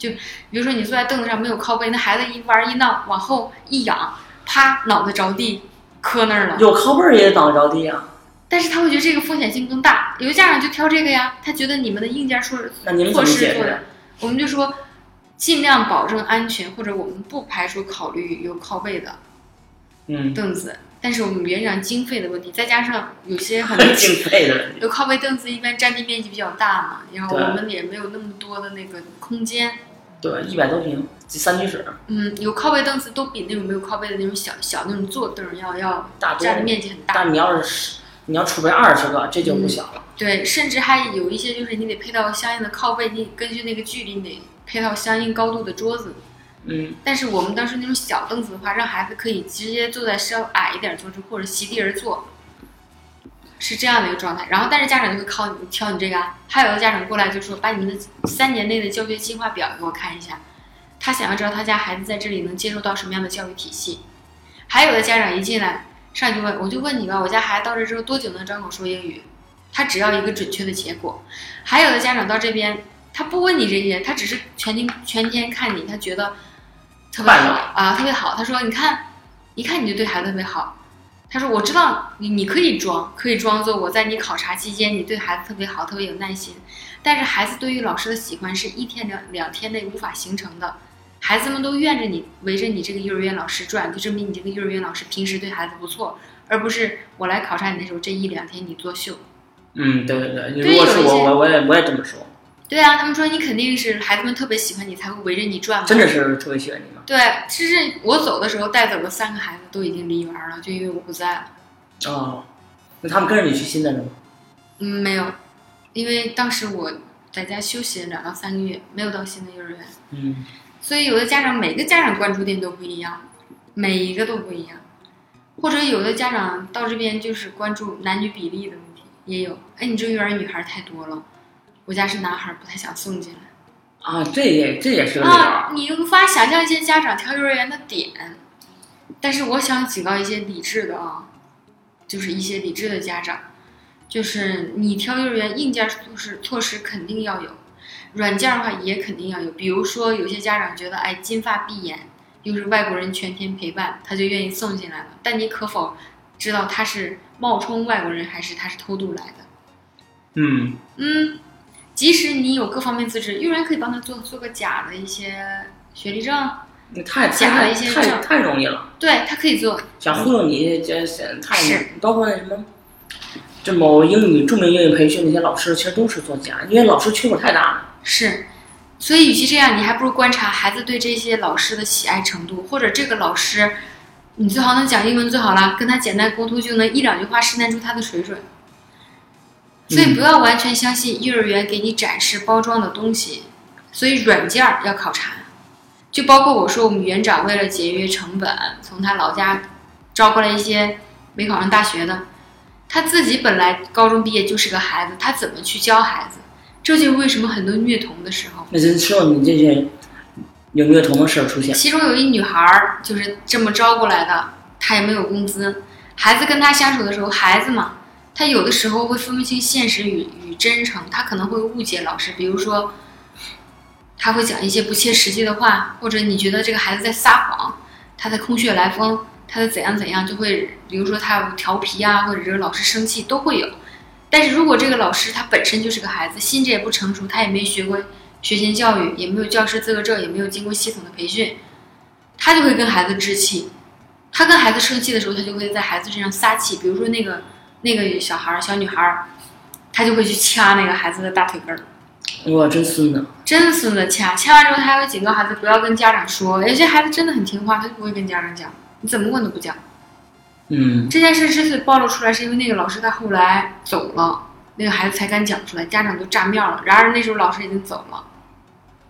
就比如说你坐在凳子上没有靠背，那孩子一玩一闹，往后一仰，啪，脑袋着地，磕那儿了。有靠背儿也得倒着地啊。但是他会觉得这个风险性更大，有的家长就挑这个呀，他觉得你们的硬件措那你们怎措施做的？，我们就说尽量保证安全，或者我们不排除考虑有靠背的嗯，凳子，但是我们园长经费的问题，再加上有些很多 经费的问题。有靠背凳子一般占地面积比较大嘛，然后我们也没有那么多的那个空间。对，一百多平，三居室，嗯，有靠背凳子都比那种没有靠背的那种小小那种坐凳要要大占的面积很大。但你要是你要储备二十个，这就不小了。对，甚至还有一些就是你得配套相应的靠背，你根据那个距离你得配套相应高度的桌子。嗯，但是我们当时那种小凳子的话，让孩子可以直接坐在稍矮一点桌子或者席地而坐，是这样的一个状态。然后，但是家长就会靠你挑你这个啊。还有的家长过来就说，把你们的三年内的教学计划表给我看一下，他想要知道他家孩子在这里能接受到什么样的教育体系。还有的家长一进来上去问，我就问你吧，我家孩子到这之后多久能张口说英语？他只要一个准确的结果。还有的家长到这边，他不问你这些，他只是全天全天看你，他觉得特别好啊，特别好。他说，你看，一看你就对孩子特别好。他说：“我知道你，你可以装，可以装作我在你考察期间，你对孩子特别好，特别有耐心。但是孩子对于老师的喜欢是一天两两天内无法形成的。孩子们都怨着你，围着你这个幼儿园老师转，就证明你这个幼儿园老师平时对孩子不错，而不是我来考察你的时候这一两天你作秀。嗯，对对对，你对如果是我，有一些我我也我也这么说，对啊，他们说你肯定是孩子们特别喜欢你，才会围着你转嘛。真的是特别喜欢你吗。对，其实我走的时候带走了三个孩子，都已经离园了，就因为我不在了。哦，那他们跟着你去新的了吗？嗯，没有，因为当时我在家休息了两到三个月，没有到新的幼儿园，嗯，所以有的家长每个家长关注点都不一样，每一个都不一样，或者有的家长到这边就是关注男女比例的问题，也有。哎，你这幼儿园女孩太多了，我家是男孩，不太想送进来。啊，这也这也是个理由。啊，你无法想象一些家长挑幼儿园的点，但是我想警告一些理智的啊，就是一些理智的家长，就是你挑幼儿园硬件措施措施肯定要有，软件的话也肯定要有。比如说有些家长觉得，哎，金发碧眼，又是外国人全天陪伴，他就愿意送进来了。但你可否知道他是冒充外国人，还是他是偷渡来的？嗯，嗯，即使你有各方面资质，幼儿园可以帮他做做个假的一些学历证，那太假的太太一些证太容易了，对他可以做。想忽悠你这是太是包括那什么，这某英语著名英语培训那些老师，其实都是做假，因为老师缺口太大了。是，所以与其这样，你还不如观察孩子对这些老师的喜爱程度，或者这个老师，你最好能讲英文最好了，跟他简单沟通就能一两句话试探出他的水准。所以不要完全相信幼儿园给你展示包装的东西，所以软件儿要考察，就包括我说我们园长为了节约成本，从他老家招过来一些没考上大学的，他自己本来高中毕业就是个孩子，他怎么去教孩子？这就是为什么很多虐童的时候，那这说你这些有虐童的事儿出现，其中有一女孩儿就是这么招过来的，她也没有工资。孩子跟她相处的时候，孩子嘛，他有的时候会分不清现实与与真诚，他可能会误解老师，比如说，他会讲一些不切实际的话，或者你觉得这个孩子在撒谎，他在空穴来风，他在怎样怎样，就会比如说他调皮啊，或者惹老师生气都会有。但是如果这个老师他本身就是个孩子，心智也不成熟，他也没学过学前教育，也没有教师资格证，也没有经过系统的培训，他就会跟孩子置气。他跟孩子生气的时候，他就会在孩子身上撒气。比如说那个那个小孩儿、小女孩儿，他就会去掐那个孩子的大腿根儿，哇，真孙子！真孙子掐。掐完之后，他还会警告孩子不要跟家长说。有些孩子真的很听话，他就不会跟家长讲，你怎么问都不讲。嗯，这件事之所以暴露出来，是因为那个老师他后来走了，那个孩子才敢讲出来，家长都炸面了。然而那时候老师已经走了。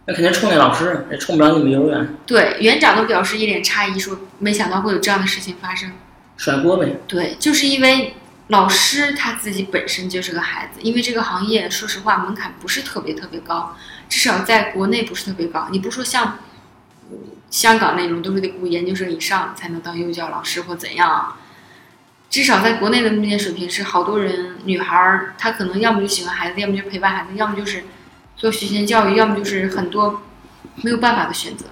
那肯定冲那老师，也冲不了你们幼儿园，对，园长都表示一脸诧异，说没想到会有这样的事情发生。甩锅呗。对，就是因为老师他自己本身就是个孩子，因为这个行业说实话门槛不是特别特别高，至少在国内不是特别高。你不说像嗯香港那种都是得读研究生以上才能当幼教老师或怎样啊，至少在国内的目前水平是好多人女孩儿她可能要么就喜欢孩子，要么就陪伴孩子，要么就是做学前教育，要么就是很多没有办法的选择。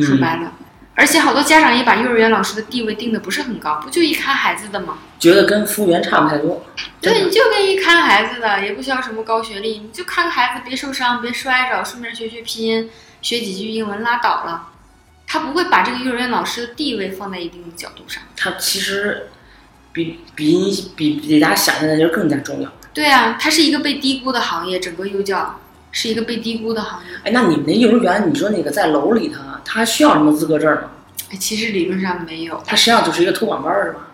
说嗯，白了。而且好多家长也把幼儿园老师的地位定的不是很高，不就一看孩子的吗？觉得跟服务员差不太多。对，你就跟一看孩子的，也不需要什么高学历，你就看个孩子别受伤，别摔着，顺便学学拼音，学几句英文，拉倒了。他不会把这个幼儿园老师的地位放在一定的角度上。他其实比比你比比大家想象的就更加重要。对啊，它是一个被低估的行业，整个幼教是一个被低估的行业。哎，那你们那幼儿园，你说那个在楼里头，他需要什么资格证吗？哎其实理论上没有，他实际上就是一个托管班儿，是吧？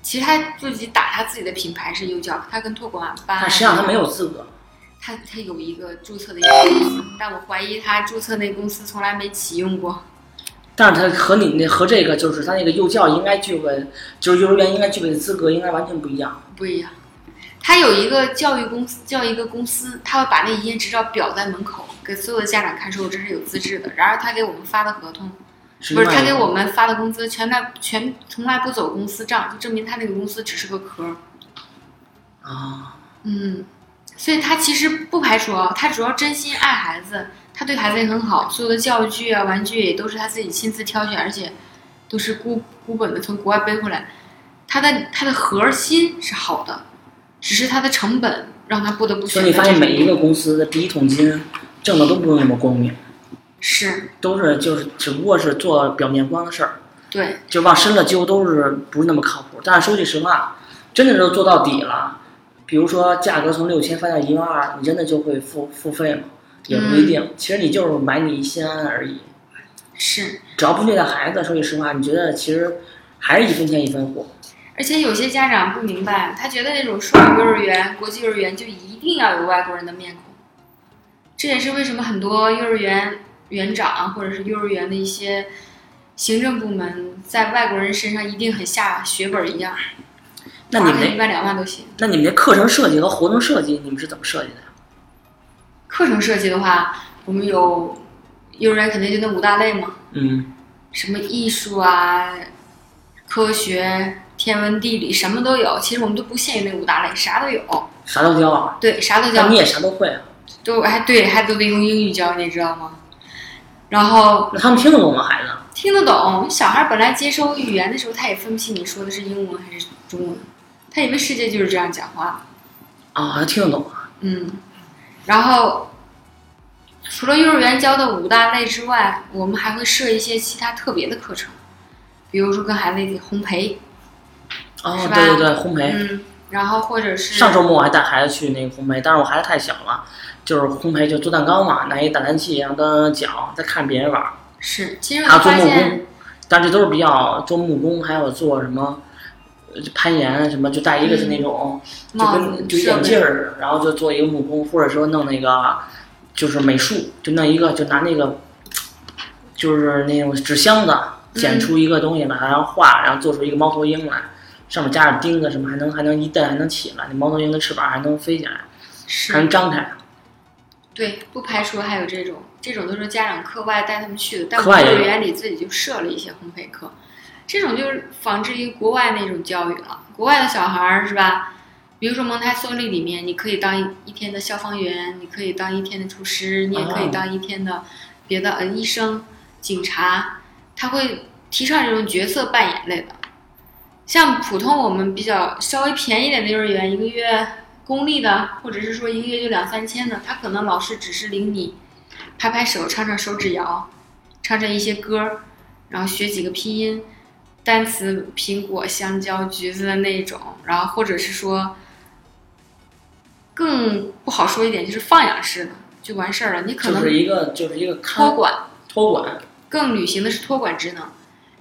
其实他自己打他自己的品牌是幼教，他跟托管班。他实际上他没有资格。他他有一个注册的一个公司，但我怀疑他注册那公司从来没启用过。但是他和你那和这个就是他那个幼教应该具备，就是幼儿园应该具备的资格应该完全不一样。不一样，他有一个教育公司，叫一个公司，他会把那营业执照裱在门口，给所有的家长看，说我这是有资质的。然而他给我们发的合同，不是他给我们发的工资，全来全从来不走公司账，就证明他那个公司只是个壳儿。啊，嗯，所以他其实不排除啊，他主要真心爱孩子，他对孩子也很好，所有的教具啊、玩具也都是他自己亲自挑选，而且都是孤孤本的从国外背回来。他的他的核心是好的，只是它的成本让他不得不所。以你发现每一个公司的第一桶金挣的都不用那么光明，是都是就是只不过是做表面光的事儿，对，就往深了揪都是不是那么靠谱。但是说句实话，真的是做到底了，比如说价格从六千翻到一万二，你真的就会付付费吗？也不一定。其实你就是买你心安而已。是，只要不虐待孩子，说句实话，你觉得其实还是一分钱一分货。而且有些家长不明白，他觉得那种双语幼儿园、国际幼儿园就一定要有外国人的面孔。这也是为什么很多幼儿园园长或者是幼儿园的一些行政部门在外国人身上一定很下血本一样，那你们一万两万都行。那你们的课程设计和活动设计，你们是怎么设计的呀？课程设计的话，我们有幼儿园肯定就那五大类嘛，嗯，什么艺术啊、科学、天文、地理，什么都有。其实我们都不限于那五大类，啥都有。啥都教啊，对，啥都教你。也啥都会啊。都还对，还都得用英语教，你知道吗？然后那他们听得懂吗？孩子？听得懂，小孩本来接收语言的时候，他也分不清你说的是英文还是中文，他以为世界就是这样讲话的。啊，还听得懂啊。嗯，然后除了幼儿园教的五大类之外，我们还会设一些其他特别的课程，比如说跟孩子一起烘焙，哦对对对，烘焙。嗯，然后或者是上周末我还带孩子去那个烘焙，但是我孩子太小了，就是烘焙就做蛋糕嘛，拿一打蛋器，然后当搅，再看别人玩儿，是，其实我还有做木发现工，但这都是比较做木工，还有做什么呃攀岩什么，就戴一个是那种、就跟就眼镜备，儿，然后就做一个木工，或者说弄那个就是美术，就弄一个就拿那个就是那种纸箱子剪出一个东西来，然后画，然后做出一个猫头鹰来。上面加点钉子什么，还能还能一蹬还能起来，那猫头鹰的翅膀还能飞起来，还能，张开。对，不排除还有这种，这种都是家长课外带他们去的，但我们幼儿园里自己就设了一些烘焙课，这种就是仿制于国外那种教育了。国外的小孩儿是吧？比如说蒙台梭利里面，你可以当一一天的消防员，你可以当一天的厨师，你也可以哦当一天的别的呃医生、警察，他会提倡这种角色扮演类的。像普通我们比较稍微便宜点的幼儿园，一个月公立的，或者是说一个月就两三千的，他可能老师只是领你拍拍手、唱唱手指谣、唱唱一些歌儿，然后学几个拼音、单词，苹果、香蕉、橘子的那种，然后或者是说更不好说一点，就是放养式的就完事儿了。你可能就是一个就是一个托管，托管，更履行的是托管职能。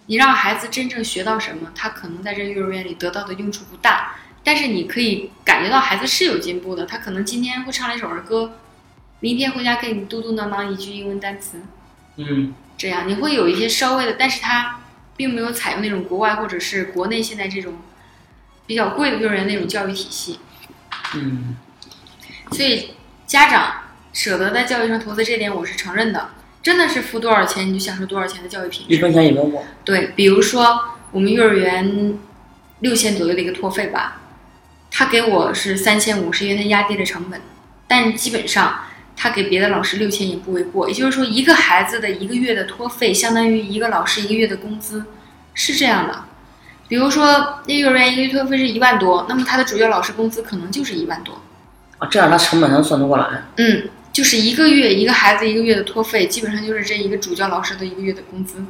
你让孩子真正学到什么，他可能在这幼儿园里得到的用处不大，但是你可以感觉到孩子是有进步的。他可能今天会唱了一首儿歌，明天回家给你嘟嘟囔囔一句英文单词，嗯，这样你会有一些稍微的，但是他并没有采用那种国外或者是国内现在这种比较贵的幼儿园那种教育体系，嗯，所以家长舍得在教育上投资这点，我是承认的。真的是付多少钱你就享受多少钱的教育品质。一分钱一分货，对，比如说我们幼儿园六千左右的一个托费吧，他给我是三千五，是因为他压低了成本，但基本上他给别的老师六千也不为过。也就是说，一个孩子的一个月的托费相当于一个老师一个月的工资，是这样的。比如说，那幼儿园一个月托费是一万多，那么他的主要老师工资可能就是一万多。啊，这样他成本能算得过来。嗯，就是一个月一个孩子一个月的托费，基本上就是这一个主教老师的一个月的工资。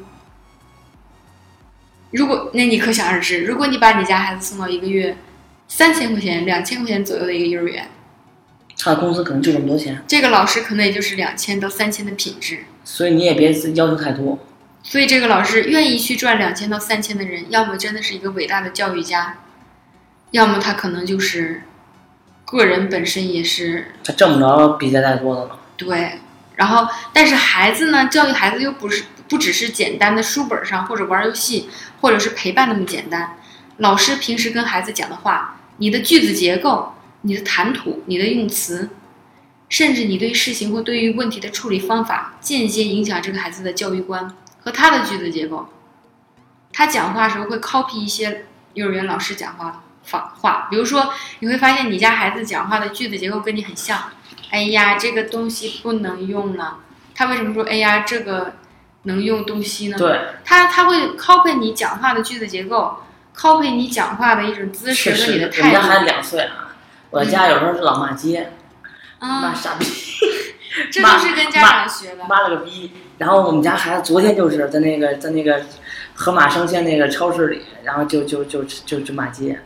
如果那你可想而知，如果你把你家孩子送到一个月三千块钱、两千块钱左右的一个幼儿园，他的工资可能就这么多钱，这个老师可能也就是两千到三千的品质。所以你也别要求太多。所以这个老师愿意去赚两千到三千的人，要么真的是一个伟大的教育家，要么他可能就是个人本身也是他挣不着比这再多的了。对，然后但是孩子呢，教育孩子又不是不只是简单的书本上或者玩游戏或者是陪伴那么简单。老师平时跟孩子讲的话，你的句子结构，你的谈吐、你的用词，甚至你对事情或对于问题的处理方法，间接影响这个孩子的教育观和他的句子结构。他讲话的时候会 copy 一些幼儿园老师讲话的话话，比如说你会发现你家孩子讲话的句子结构跟你很像。哎呀，这个东西不能用了。他为什么说哎呀这个能用东西呢？对，他他会 copy 你讲话的句子结构，copy 你讲话的一种姿势和你的我们家孩子。两岁啊，我家有时候是老骂街，骂嗯，傻逼，这都是跟家长学的。骂了个逼。然后我们家孩子昨天就是在那个在那个河马生鲜那个超市里，然后就就就就就骂街，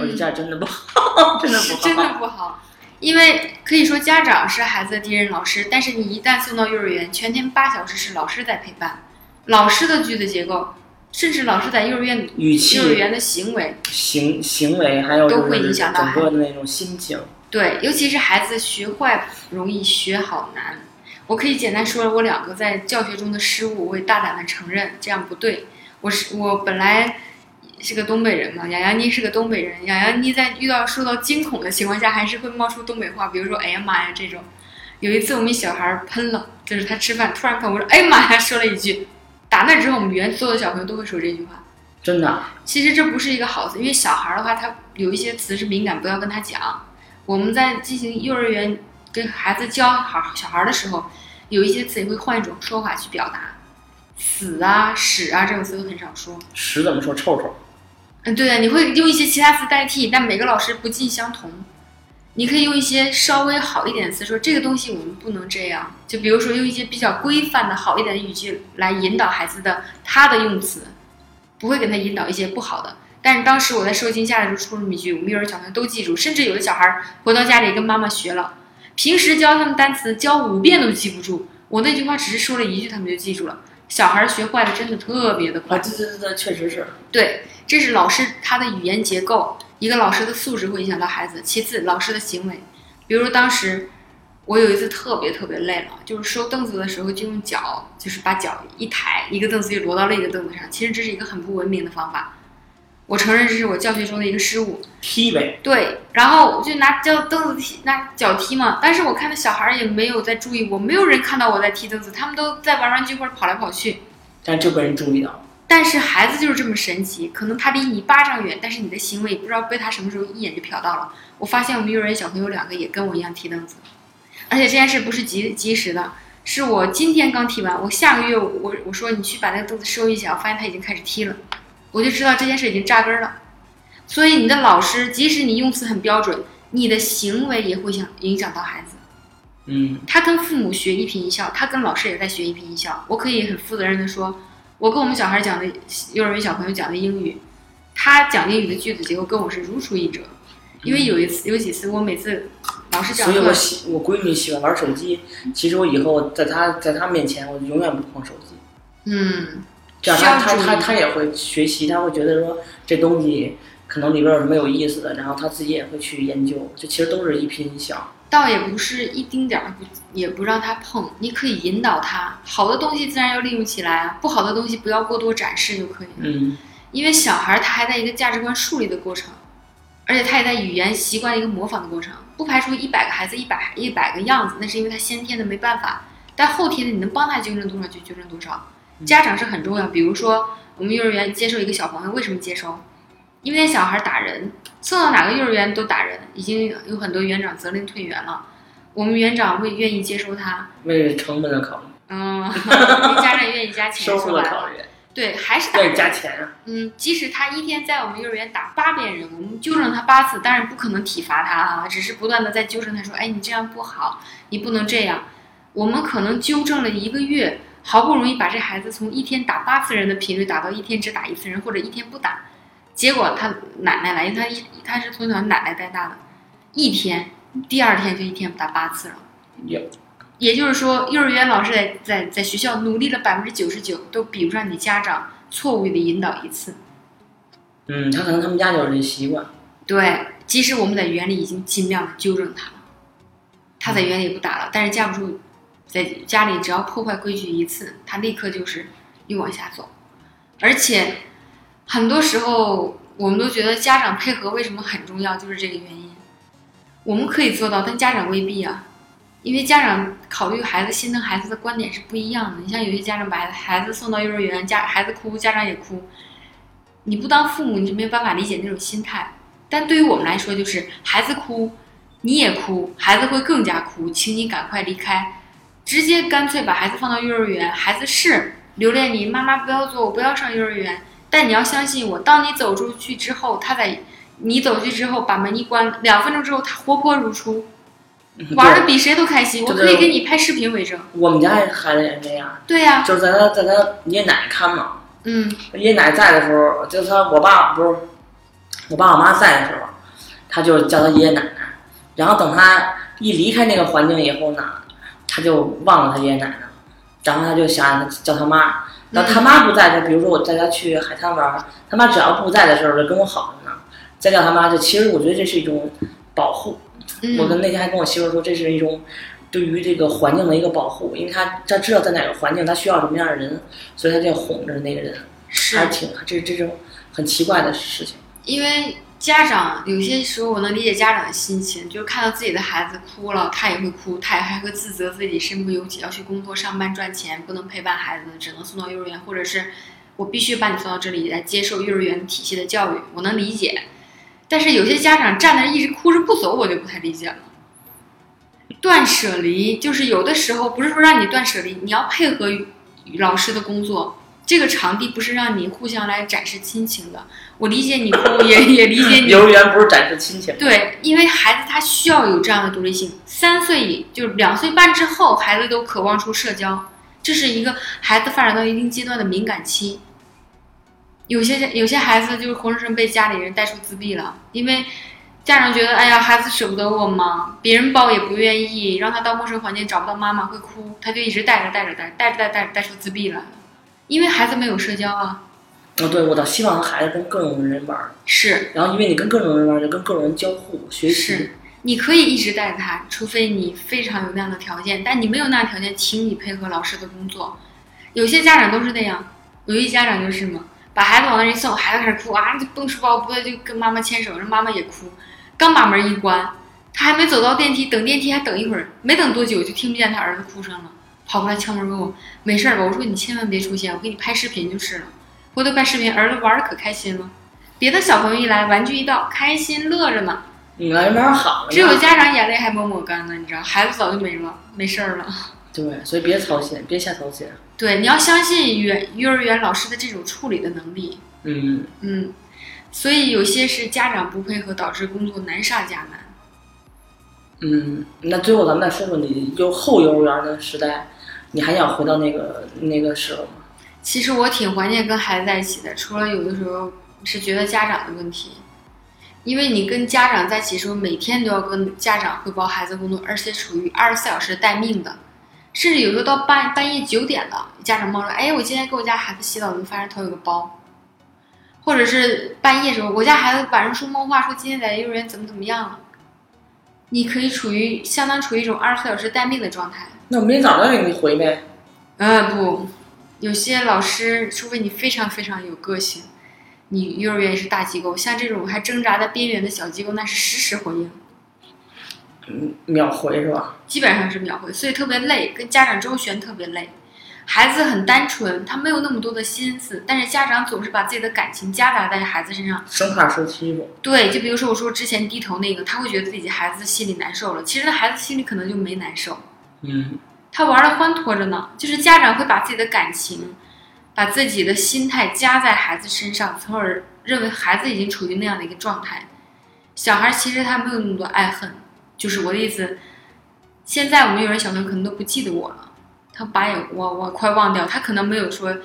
我觉得嗯这，样真的不好，真的不好，真的不好。因为可以说家长是孩子的第一任老师，但是你一旦送到幼儿园，全天八小时是老师在陪伴，老师的句子结构，甚至老师在幼儿园语气幼儿园的行为，行行为，还有都会影响到整个的那种心情。对，尤其是孩子学坏容易，学好难。我可以简单说我两个在教学中的失误，我也大胆的承认，这样不对。我是我本来是个东北人嘛，洋洋妮是个东北人，洋洋妮在遇到受到惊恐的情况下，还是会冒出东北话，比如说“哎呀妈呀”这种。有一次我们小孩喷了，就是他吃饭突然喷，我说“哎呀妈呀”，说了一句。打那之后，我们园所有的小朋友都会说这句话。真的，啊其实这不是一个好词，因为小孩儿的话，他有一些词是敏感，不要跟他讲。我们在进行幼儿园跟孩子教好小孩儿的时候，有一些词也会换一种说法去表达，死啊、屎啊这种词都很少说。屎怎么说？臭臭。嗯，对的，你会用一些其他词代替，但每个老师不尽相同。你可以用一些稍微好一点的词说这个东西我们不能这样，就比如说用一些比较规范的好一点的语句来引导孩子的他的用词，不会给他引导一些不好的。但是当时我在受惊下来的时候出了这么一句，我们幼儿园小朋友都记住，甚至有的小孩回到家里跟妈妈学了，平时教他们单词教五遍都记不住，我那句话只是说了一句他们就记住了。小孩学坏的真的特别的快啊，。对对对对，确实是。对，这是老师他的语言结构，一个老师的素质会影响到孩子。其次，老师的行为，比如当时我有一次特别特别累了，就是收凳子的时候就用脚，就是把脚一抬，一个凳子就挪到另一个凳子上。其实这是一个很不文明的方法，我承认这是我教学中的一个失误。踢呗，对，然后我就拿脚凳子踢，拿脚踢嘛。但是我看那小孩儿也没有在注意我，没有人看到我在踢凳子，他们都在玩玩具或者跑来跑去。但就被人注意到了。但是孩子就是这么神奇，可能他离你巴掌远，但是你的行为不知道被他什么时候一眼就瞟到了。我发现我们幼儿园小朋友两个也跟我一样踢凳子，而且这件事不是及及时的，是我今天刚踢完，我下个月我我说你去把那个凳子收一下，我发现他已经开始踢了，我就知道这件事已经扎根了。所以你的老师，即使你用词很标准，你的行为也会想影响到孩子。嗯，他跟父母学一颦一笑，他跟老师也在学一颦一笑。我可以很负责任的说，我跟我们小孩讲的幼儿园小朋友讲的英语，他讲英语的句子结构跟我是如出一辙。因为有一次有几次，我每次老师讲课所以我，喜我闺女喜欢玩手机，其实我以后在她在她面前，我永远不碰手机。嗯，这样她她她她也会学习，她会觉得说这东西可能里边有什么有意思的，然后她自己也会去研究。这其实都是一颦一笑。倒也不是一丁点儿不也不让他碰，你可以引导他，好的东西自然要利用起来啊，不好的东西不要过多展示就可以了。嗯，因为小孩儿他还在一个价值观树立的过程，而且他也在语言习惯一个模仿的过程。不排除一百个孩子一百一百个样子，那是因为他先天的没办法，但后天的你能帮他纠正多少就纠正多少。家长是很重要，比如说我们幼儿园接受一个小朋友，为什么接收？因为那小孩打人，送到哪个幼儿园都打人，已经有很多园长责令退园了。我们园长会愿意接收他，为成本的考虑，嗯，因 为家长愿意加钱，收入的考虑，对，还是打对人。加钱啊。嗯，即使他一天在我们幼儿园打八遍人，我们纠正他八次，当然不可能体罚他啊，只是不断的在纠正他说，哎，你这样不好，你不能这样。我们可能纠正了一个月，好不容易把这孩子从一天打八次人的频率打到一天只打一次人，或者一天不打。结果他奶奶来，因为他一他是从小奶奶带大的，一天，第二天就一天打八次了。也也就是说，幼儿园老师在在在学校努力了百分之九十九，都比不上你家长错误的引导一次。嗯，他可能他们家就是这习惯。对，即使我们在园里已经尽量的纠正他了，他在园里不打了，但是架不住在家里只要破坏规矩一次，他立刻就是又往下走。而且很多时候我们都觉得家长配合为什么很重要，就是这个原因。我们可以做到，但家长未必啊，因为家长考虑孩子心疼孩子的观点是不一样的。你像有些家长把孩子送到幼儿园，家孩子哭，家长也哭，你不当父母你就没有办法理解那种心态。但对于我们来说，就是孩子哭，你也哭，孩子会更加哭，请你赶快离开，直接干脆把孩子放到幼儿园。孩子是留恋你，妈妈不要走，我不要上幼儿园。但你要相信我，当你走出去之后，他在你走去之后把门一关，两分钟之后他活泼如初，玩的比谁都开心。我可以给你拍视频为证。我们家孩子也是这样，对呀、就是在他在他爷爷奶奶看嘛，嗯爷爷奶奶在的时候，就他我爸不是我爸我妈在的时候，他就叫他爷爷奶奶，然后等他一离开那个环境以后呢，他就忘了他爷爷奶奶了，然后他就想叫他妈。等他妈不在的，比如说我带他去海滩玩，他妈只要不在的时候就跟我好着呢，再叫他妈就其实我觉得这是一种保护。我嗯，跟那天还跟我媳妇说，这是一种对于这个环境的一个保护，因为他他知道在哪个环境他需要什么样的人，所以他就要哄着那个人，是还是挺这这种很奇怪的事情。因为家长有些时候我能理解家长的心情，就是看到自己的孩子哭了，他也会哭，他也还会自责自己身不由己，要去工作上班赚钱，不能陪伴孩子，只能送到幼儿园，或者是我必须把你送到这里来接受幼儿园体系的教育，我能理解。但是有些家长站那一直哭着不走，我就不太理解了。断舍离就是有的时候不是说让你断舍离，你要配合老师的工作。这个场地不是让你互相来展示亲情的，我理解你哭，也也理解你 幼儿园不是展示亲情，对，因为孩子他需要有这样的独立性。三岁以就是两岁半之后，孩子都渴望出社交，这是一个孩子发展到一定阶段的敏感期。有些有些孩子就是活生生被家里人带出自闭了，因为家长觉得，哎呀，孩子舍不得我嘛，别人抱也不愿意，让他到陌生环境找不到妈妈会哭，他就一直带着带着带带着带带带出自闭来了，因为孩子没有社交啊。啊，对，我倒希望孩子跟各种人玩儿，是，然后因为你跟各种人玩儿，就跟各种人交互学习是。你可以一直带着他，除非你非常有那样的条件，但你没有那样的条件，请你配合老师的工作。有些家长都是那样，有些家长就是嘛，把孩子往那儿一送，孩子开始哭啊，就蹦书包，不对就跟妈妈牵手，让妈妈也哭。刚把门一关，他还没走到电梯，等电梯还等一会儿，没等多久就听不见他儿子哭声了，跑过来敲门问我没事儿吧？我说你千万别出现，我给你拍视频就是了。回头拍视频，儿子玩的可开心了，别的小朋友一来，玩具一到，开心乐着呢。你来玩儿好了，只有家长眼泪还没抹干呢，你知道，孩子早就没了，没事儿了。对，所以别操心，别瞎操心。对，你要相信园幼儿园老师的这种处理的能力。嗯，嗯，所以有些是家长不配合，导致工作难上加难。嗯，那最后咱们再说说你幼后幼儿园的时代，你还想回到那个那个时候吗？其实我挺怀念跟孩子在一起的，除了有的时候是觉得家长的问题，因为你跟家长在一起的时候，每天都要跟家长汇报孩子工作，而且处于二十四小时待命的，甚至有时候到半半夜九点了，家长冒出来，哎，我今天给我家孩子洗澡，怎么发现头有个包？或者是半夜时候，我家孩子晚上说梦话，说今天在幼儿园怎么怎么样了，你可以处于相当处于一种二十四小时待命的状态。那我明天早上给你回呗。啊，不，有些老师，除非你非常非常有个性，你幼儿园也是大机构，像这种还挣扎在边缘的小机构，那是实时回应，嗯，秒回是吧？基本上是秒回，所以特别累，跟家长周旋特别累。孩子很单纯，他没有那么多的心思，但是家长总是把自己的感情夹杂在孩子身上。生怕受欺负。对，就比如说我说之前低头那个，他会觉得自己孩子心里难受了，其实那孩子心里可能就没难受。嗯，他玩的欢脱着呢，就是家长会把自己的感情，把自己的心态加在孩子身上，从而认为孩子已经处于那样的一个状态。小孩其实他没有那么多爱恨，就是我的意思。现在我们有人小朋友可能都不记得我了，他把也我我快忘掉，他可能没有说，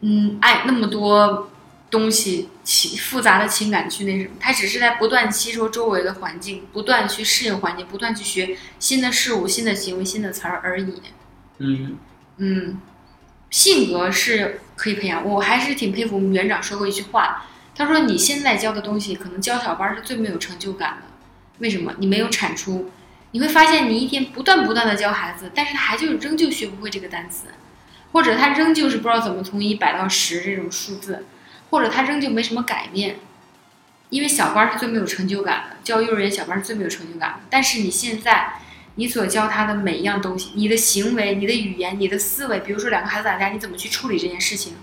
嗯，爱那么多东西情复杂的情感去那什么，他只是在不断吸收周围的环境，不断去适应环境，不断去学新的事物、新的行为、新的词儿而已。嗯，嗯，性格是可以培养，我还是挺佩服我们园长说过一句话，他说你现在教的东西，可能教小班儿是最没有成就感的，为什么？你没有产出，你会发现你一天不断不断的教孩子，但是他还就仍旧学不会这个单词，或者他仍旧是不知道怎么从一百到十这种数字，或者他仍旧没什么改变。因为小班儿是最没有成就感的，教幼儿园小班儿是最没有成就感的。但是你现在，你所教他的每一样东西，你的行为、你的语言、你的思维，比如说两个孩子打架，你怎么去处理这件事情？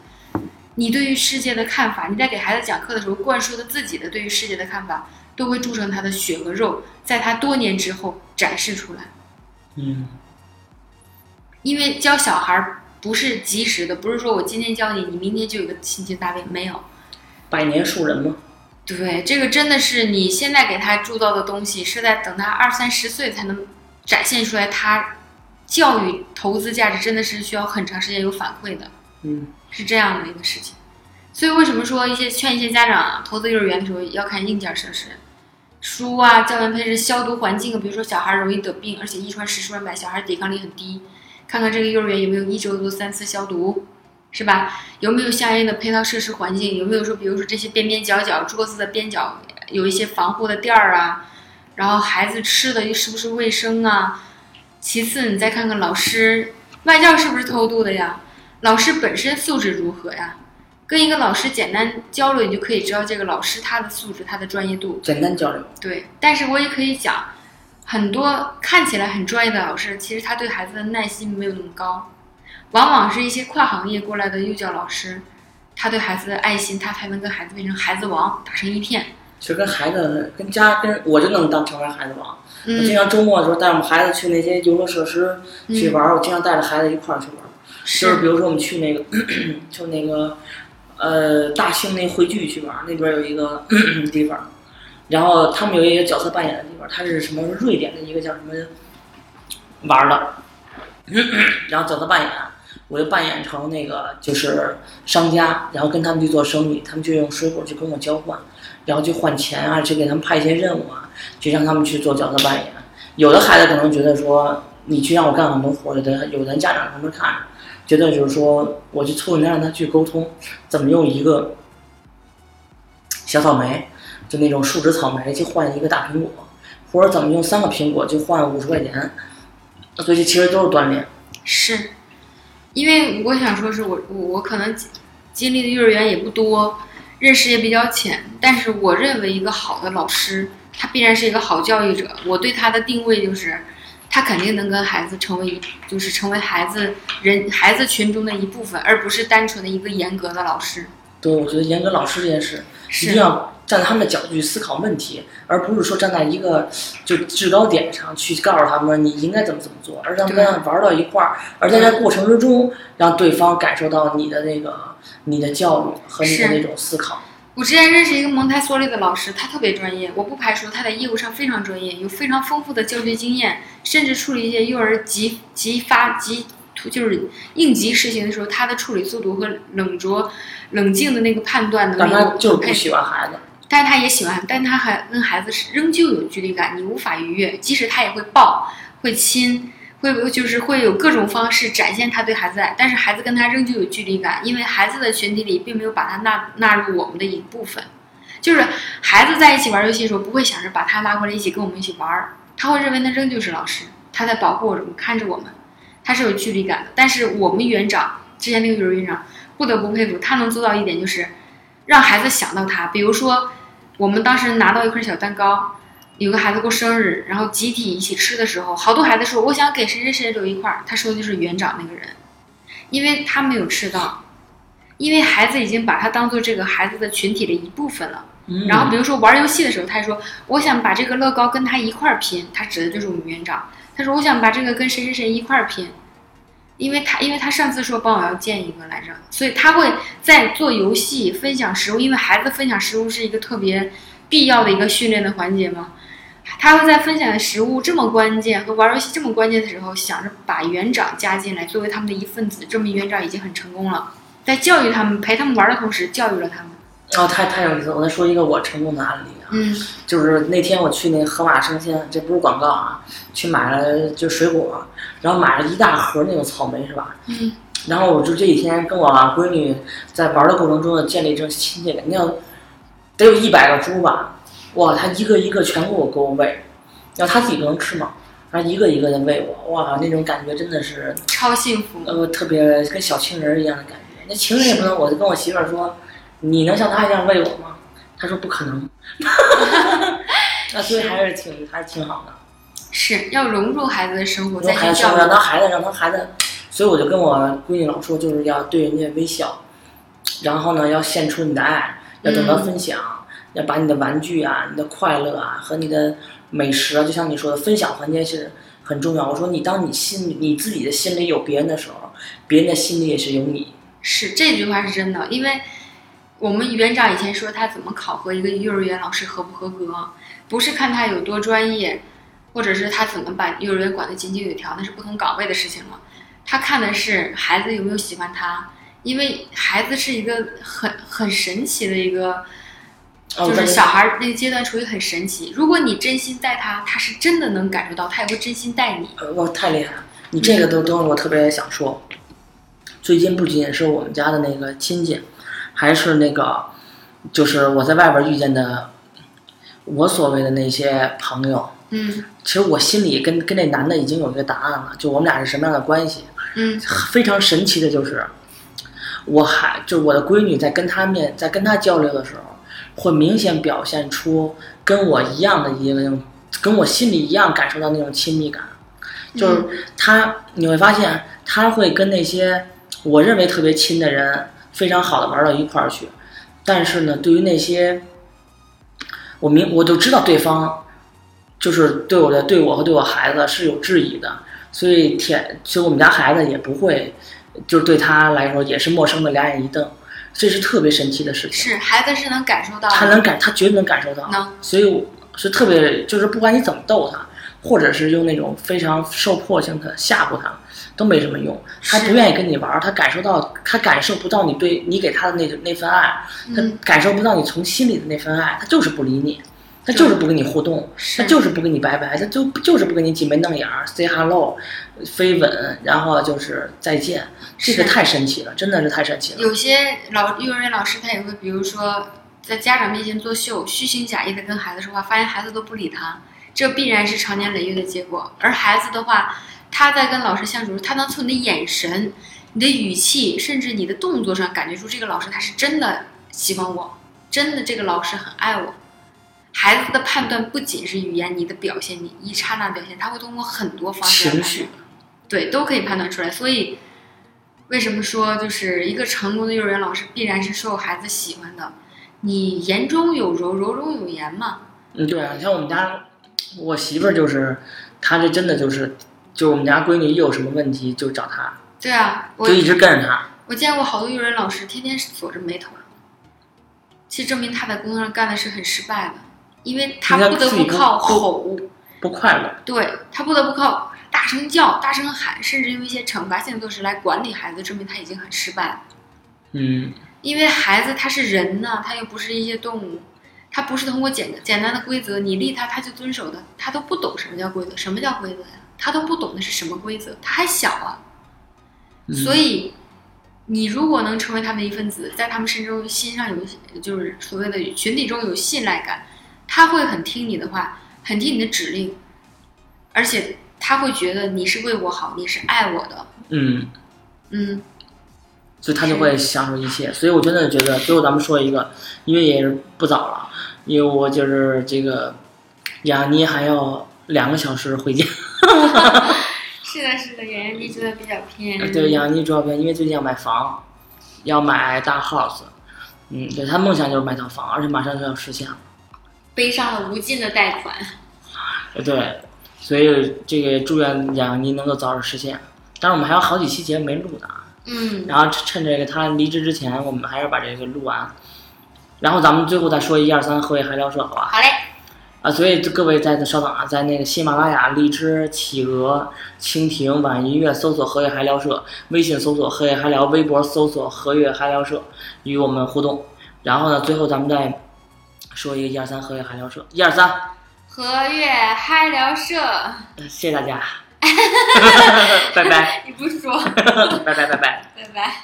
你对于世界的看法，你在给孩子讲课的时候灌输的自己的对于世界的看法，都会铸成他的血和肉，在他多年之后展示出来。嗯因为教小孩儿不是及时的，不是说我今天教你，你明天就有个心情大变，没有。百年树人吗，对，这个真的是你现在给他铸造的东西，是在等他二三十岁才能展现出来。他教育投资价值真的是需要很长时间有反馈的，嗯是这样的一个事情。所以为什么说一些劝一些家长啊投资幼儿园的时候要看硬件设施，书啊、教员配置、消毒环境，比如说小孩容易得病，而且一传十，十传百，小孩抵抗力很低。看看这个幼儿园有没有一周做三次消毒，是吧？有没有相应的配套设施环境？有没有说，比如说这些边边角角桌子的边角有一些防护的垫儿啊？然后孩子吃的又是不是卫生啊？其次，你再看看老师外教是不是偷渡的呀？老师本身素质如何呀？跟一个老师简单交流，你就可以知道这个老师他的素质、他的专业度。简单交流，对，但是我也可以讲，很多看起来很专业的老师，其实他对孩子的耐心没有那么高，往往是一些跨行业过来的幼教老师，他对孩子的爱心，他才能跟孩子变成孩子王，打成一片。其实跟孩子跟家跟我就能当成为孩子王。我经嗯，常周末的时候带我们孩子去那些游乐设施去玩儿，我经常带着孩子一块儿去玩儿。就是比，如说我们去那个，就那个，呃，大兴那汇聚去玩儿，那边有一个 地方，然后他们有一个角色扮演的地方，他是什么瑞典的一个叫什么玩的，然后角色扮演，我就扮演成那个就是商家，然后跟他们去做生意，他们就用水果去跟我交换，然后去换钱啊，去给他们派一些任务啊，去让他们去做角色扮演。有的孩子可能觉得说，你去让我干很多活儿，有的有的家长可能看着，觉得就是说，我去促进他让他去沟通，怎么用一个小草莓，就那种树脂草莓去换一个大苹果，或者怎么用三个苹果就换五十块钱，所以这其实都是锻炼。是，因为我想说是我我我可能经经历的幼儿园也不多，认识也比较浅，但是我认为一个好的老师，他必然是一个好教育者。我对他的定位就是，他肯定能跟孩子成为一，就是成为孩子人孩子群中的一部分，而不是单纯的一个严格的老师。对，我觉得严格老师这件事，一是定要站在他们的角度去思考问题，而不是说站在一个就制高点上去告诉他们你应该怎么怎么做，而让他们玩到一块儿，而在这过程之中，让对方感受到你的那个你的教育和你的那种思考。我之前认识一个蒙台梭利的老师，他特别专业，我不排除他在业务上非常专业，有非常丰富的教学经验，甚至处理一些幼儿急急发急突就是应急事情的时候，他的处理速度和冷着冷静的那个判断能力，他就是不喜欢孩子，但是他也喜欢，但他还跟孩子是仍旧有距离感，你无法逾越。即使他也会抱、会亲、会就是会有各种方式展现他对孩子的爱，但是孩子跟他仍旧有距离感，因为孩子的群体里并没有把他纳纳入我们的一部分。就是孩子在一起玩游戏的时候，不会想着把他拉过来一起跟我们一起玩儿，他会认为那仍旧是老师，他在保护我们、看着我们，他是有距离感的。但是我们园长之前那个幼儿园长，不得不佩服，他能做到一点就是让孩子想到他，比如说。我们当时拿到一块小蛋糕，有个孩子过生日，然后集体一起吃的时候，好多孩子说我想给谁谁谁留一块儿，他说的就是园长那个人，因为他没有吃到，因为孩子已经把他当做这个孩子的群体的一部分了。嗯然后比如说玩游戏的时候，他还说我想把这个乐高跟他一块儿拼，他指的就是我们园长。他说我想把这个跟谁谁谁一块儿拼，因为他因为他上次说帮我要建一个来着，所以他会在做游戏分享食物，因为孩子分享食物是一个特别必要的一个训练的环节嘛。他会在分享的食物这么关键和玩游戏这么关键的时候，想着把园长加进来，作为他们的一份子，证明园长已经很成功了，在教育他们、陪他们玩的同时，教育了他们。哦，太太有意思了！我再说一个我成功的案例啊，嗯就是那天我去那个盒马生鲜，这不是广告啊，去买了就水果，然后买了一大盒那种草莓是吧？嗯然后我就这几天跟我闺女在玩的过程中呢，建立这种亲切感。你要得有一百个猪吧，哇，她一个一个全给我给我喂，然后她自己不能吃嘛，然后一个一个的喂我，哇，那种感觉真的是超幸福。呃特别跟小情人一样的感觉。那情人也不能，我就跟我媳妇儿说，你能像她一样喂我吗？他说不可能。那所以还是挺还是挺好的。是要融入孩子的生活，再让孩子让他孩子，所以我就跟我闺女老说，就是要对人家微笑，然后呢要献出你的爱，要懂得分享，要把你的玩具啊、你的快乐啊和你的美食啊，就像你说的，分享环节是很重要。我说你当你心里你自己的心里有别人的时候，别人的心里也是有你。是这句话是真的，因为我们园长以前说他怎么考核一个幼儿园老师合不合格，不是看他有多专业，或者是他怎么把幼儿园管得井井有条，那是不同岗位的事情了。他看的是孩子有没有喜欢他，因为孩子是一个很很神奇的一个，哦就是小孩儿那个阶段处于很神奇。如果你真心待他，他是真的能感受到，他也会真心待你。呃，我太厉害了！你这个都都我特别想说。最近不仅仅是我们家的那个亲戚，还是那个，就是我在外边遇见的，我所谓的那些朋友。嗯其实我心里跟跟那男的已经有一个答案了，就我们俩是什么样的关系。嗯非常神奇的就是，我还就是我的闺女在跟他面在跟他交流的时候，会明显表现出跟我一样的一个那种，跟我心里一样感受到那种亲密感。就是他，你会发现他会跟那些我认为特别亲的人非常好的玩到一块儿去，但是呢，对于那些我明我就知道对方就是对我的对我和对我孩子是有质疑的，所以天，所以我们家孩子也不会，就是对他来说也是陌生的，两眼一瞪，这是特别神奇的事情。是孩子是能感受到，他能感，他绝对能感受到，能所以我是特别，就是不管你怎么逗他，或者是用那种非常受迫性的吓唬他，都没什么用。他不愿意跟你玩儿，他感受到，他感受不到你对你给他的那那份爱，他嗯感受不到你从心里的那份爱，他就是不理你，他就是不跟你互动，他就是不跟你拜拜，他就就是不跟你挤眉弄眼儿，say hello，飞吻，然后就是再见，这个是太神奇了，真的是太神奇了。有些老幼儿园老师他也会，比如说在家长面前作秀，虚情假意的跟孩子说话，发现孩子都不理他，这必然是长年累月的结果。而孩子的话，他在跟老师相处时，他能从你的眼神、你的语气，甚至你的动作上感觉出这个老师他是真的喜欢我，真的这个老师很爱我。孩子的判断不仅是语言，你的表现，你一刹那表现，他会通过很多方式来对，都可以判断出来。所以，为什么说就是一个成功的幼儿园老师必然是受孩子喜欢的？你言中有柔，柔中有言嘛。嗯，对啊，像我们家我媳妇儿就是，她这真的就是，就我们家闺女一有什么问题就找她，对啊，我就一直跟着她。我见过好多幼儿园老师天天锁着眉头，其实证明他在工作上干的是很失败的，因为他不得不不靠不吼，不快乐，对他不得不靠大声叫、大声喊，甚至用一些惩罚性的措施来管理孩子，证明他已经很失败了。嗯，因为孩子他是人呢，他又不是一些动物，他不是通过简简单的规则你立他他就遵守的，他都不懂什么叫规则，什么叫规则呀？他都不懂的是什么规则，他还小啊，嗯所以你如果能成为他们的一份子，在他们身中心上有就是所谓的群体中有信赖感，他会很听你的话，很听你的指令，而且他会觉得你是为我好，你是爱我的，嗯，嗯，所以他就会享受一切。所以我真的觉得，最后咱们说一个，因为也是不早了，因为我就是这个雅妮还要两个小时回家。是的，是的，圆圆地住的比较偏，对，雅妮主要因为最近要买房，要买大 house，嗯，对，他梦想就是买套房，而且马上就要实现了。背上了无尽的贷款。呃 对，所以这个祝愿雅妮能够早日实现。当然，我们还有好几期节目没录呢啊。嗯，然后趁趁这个他离职之前，我们还是把这个录完。然后咱们最后再说一二三，河野海聊社，好吧？好嘞，啊，所以各位在稍等啊，在那个喜马拉雅、荔枝、企鹅、蜻蜓、网易音乐搜索“河野海聊社”，微信搜索“河野海聊”，微博搜索“河野海聊社”，与我们互动。然后呢，最后咱们再说一个一二三，和悦嗨聊社，一二三，和悦嗨聊社，呃谢谢大家，拜拜，你不说，拜拜，拜拜。拜拜。